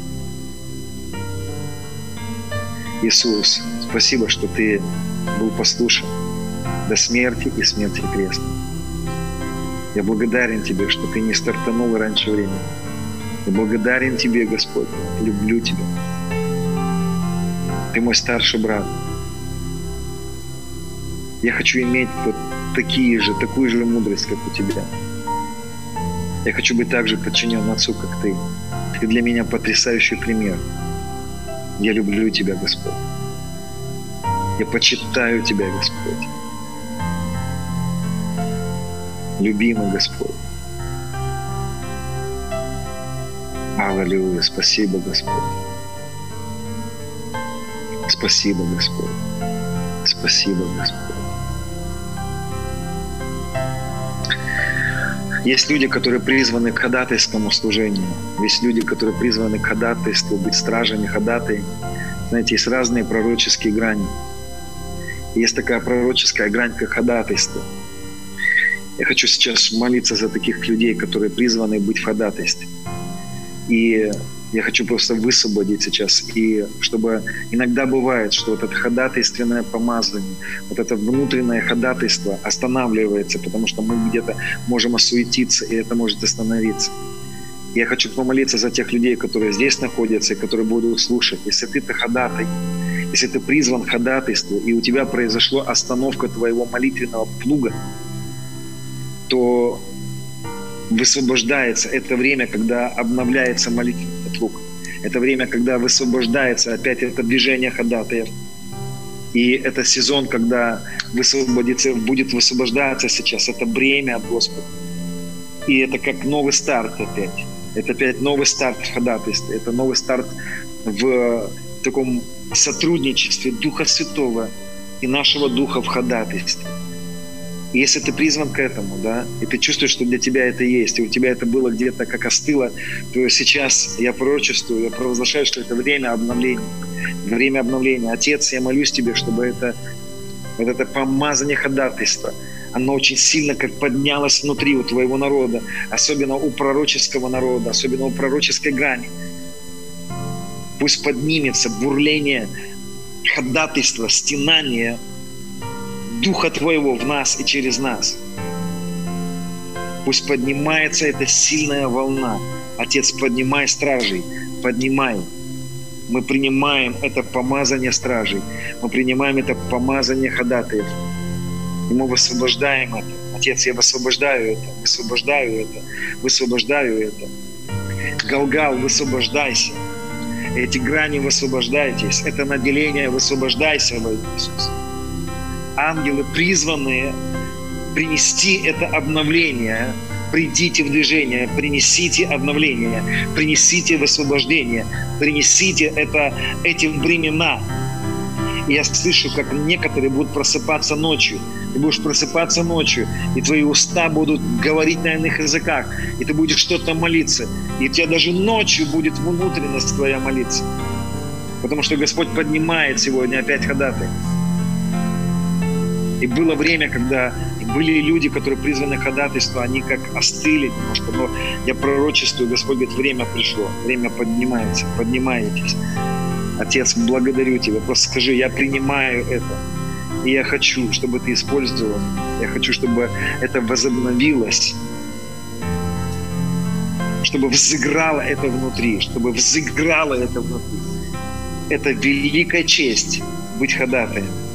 Иисус, спасибо, что Ты был послушен до смерти и смерти креста. Я благодарен Тебе, что Ты не стартанул раньше времени. Я благодарен Тебе, Господь. Люблю Тебя. Ты мой старший брат. Я хочу иметь вот такие же, такую же мудрость, как у тебя. Я хочу быть так же подчинен Отцу, как ты. Ты для меня потрясающий пример. Я люблю Тебя, Господь. Я почитаю Тебя, Господь. Любимый Господь. Аллилуйя. Спасибо, Господь. Спасибо, Господь. Спасибо, Господь. Есть люди, которые призваны к ходатайскому служению. Есть люди, которые призваны к ходатайству, быть стражами ходатай. Знаете, есть разные пророческие грани. Есть такая пророческая грань, как ходатайство. Я хочу сейчас молиться за таких людей, которые призваны быть в ходатайстве. И я хочу просто высвободить сейчас. И чтобы иногда бывает, что вот это ходатайственное помазание, вот это внутреннее ходатайство останавливается, потому что мы где-то можем осуетиться, и это может остановиться. Я хочу помолиться за тех людей, которые здесь находятся и которые будут слушать. Если ты-то ходатай, если ты призван ходатайству, и у тебя произошла остановка твоего молитвенного плуга, то высвобождается это время, когда обновляется молитвенный плуг. Это время, когда высвобождается опять это движение ходатаев. И это сезон, когда высвободится, будет высвобождаться сейчас это бремя от Господа. И это как новый старт опять. Это опять новый старт в ходатайстве. Это новый старт в таком сотрудничестве Духа Святого и нашего Духа в ходатайстве. Если ты призван к этому, да, и ты чувствуешь, что для тебя это есть, и у тебя это было где-то как остыло, то сейчас я пророчествую, я провозглашаю, что это время обновления. Время обновления. Отец, я молюсь тебе, чтобы это, вот это помазание ходатайства, оно очень сильно как поднялось внутри у твоего народа, особенно у пророческого народа, особенно у пророческой грани. Пусть поднимется бурление ходатайства, стенание Духа Твоего в нас и через нас. Пусть поднимается эта сильная волна. Отец, поднимай стражей, поднимай. Мы принимаем это помазание стражей. Мы принимаем это помазание ходатаев. И мы высвобождаем это. Отец, я высвобождаю это, высвобождаю это, высвобождаю это. Галгал, высвобождайся. Эти грани высвобождайтесь. Это наделение высвобождайся во Иисус ангелы, призванные принести это обновление. Придите в движение, принесите обновление, принесите высвобождение, принесите это, эти времена. Я слышу, как некоторые будут просыпаться ночью. Ты будешь просыпаться ночью, и твои уста будут говорить на иных языках, и ты будешь что-то молиться. И у тебя даже ночью будет внутренность твоя молиться. Потому что Господь поднимает сегодня опять ходатай. И было время, когда были люди, которые призваны ходатайство, они как остыли немножко, но я пророчествую, Господь говорит, время пришло, время поднимается, поднимаетесь. Отец, благодарю Тебя, просто скажи, я принимаю это, и я хочу, чтобы Ты использовал, я хочу, чтобы это возобновилось, чтобы взыграло это внутри, чтобы взыграло это внутри. Это великая честь быть ходатаем.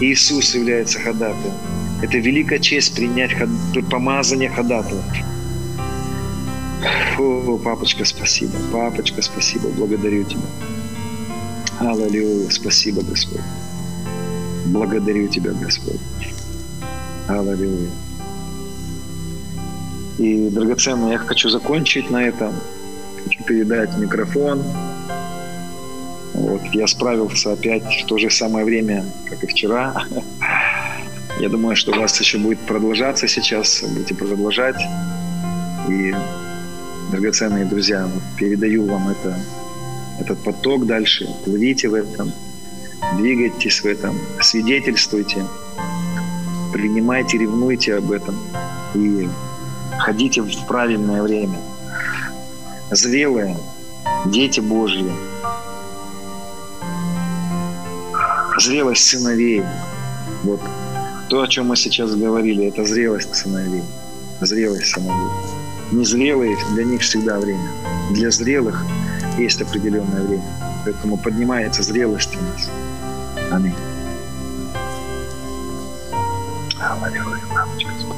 Иисус является ходатаем. Это великая честь принять помазание ходатая. О, папочка, спасибо. Папочка, спасибо. Благодарю тебя. Аллилуйя. Спасибо, Господь. Благодарю тебя, Господь. Аллилуйя. И, драгоценный, я хочу закончить на этом. Хочу передать микрофон. Вот, я справился опять в то же самое время, как и вчера. Я думаю, что у вас еще будет продолжаться сейчас, будете продолжать. И, драгоценные друзья, передаю вам это, этот поток дальше. Плывите в этом, двигайтесь в этом, свидетельствуйте, принимайте, ревнуйте об этом и ходите в правильное время. Зрелые, дети Божьи, зрелость сыновей. Вот то, о чем мы сейчас говорили, это зрелость сыновей. Зрелость сыновей. Незрелые для них всегда время. Для зрелых есть определенное время. Поэтому поднимается зрелость у нас. Аминь. Аллилуйя, спасибо.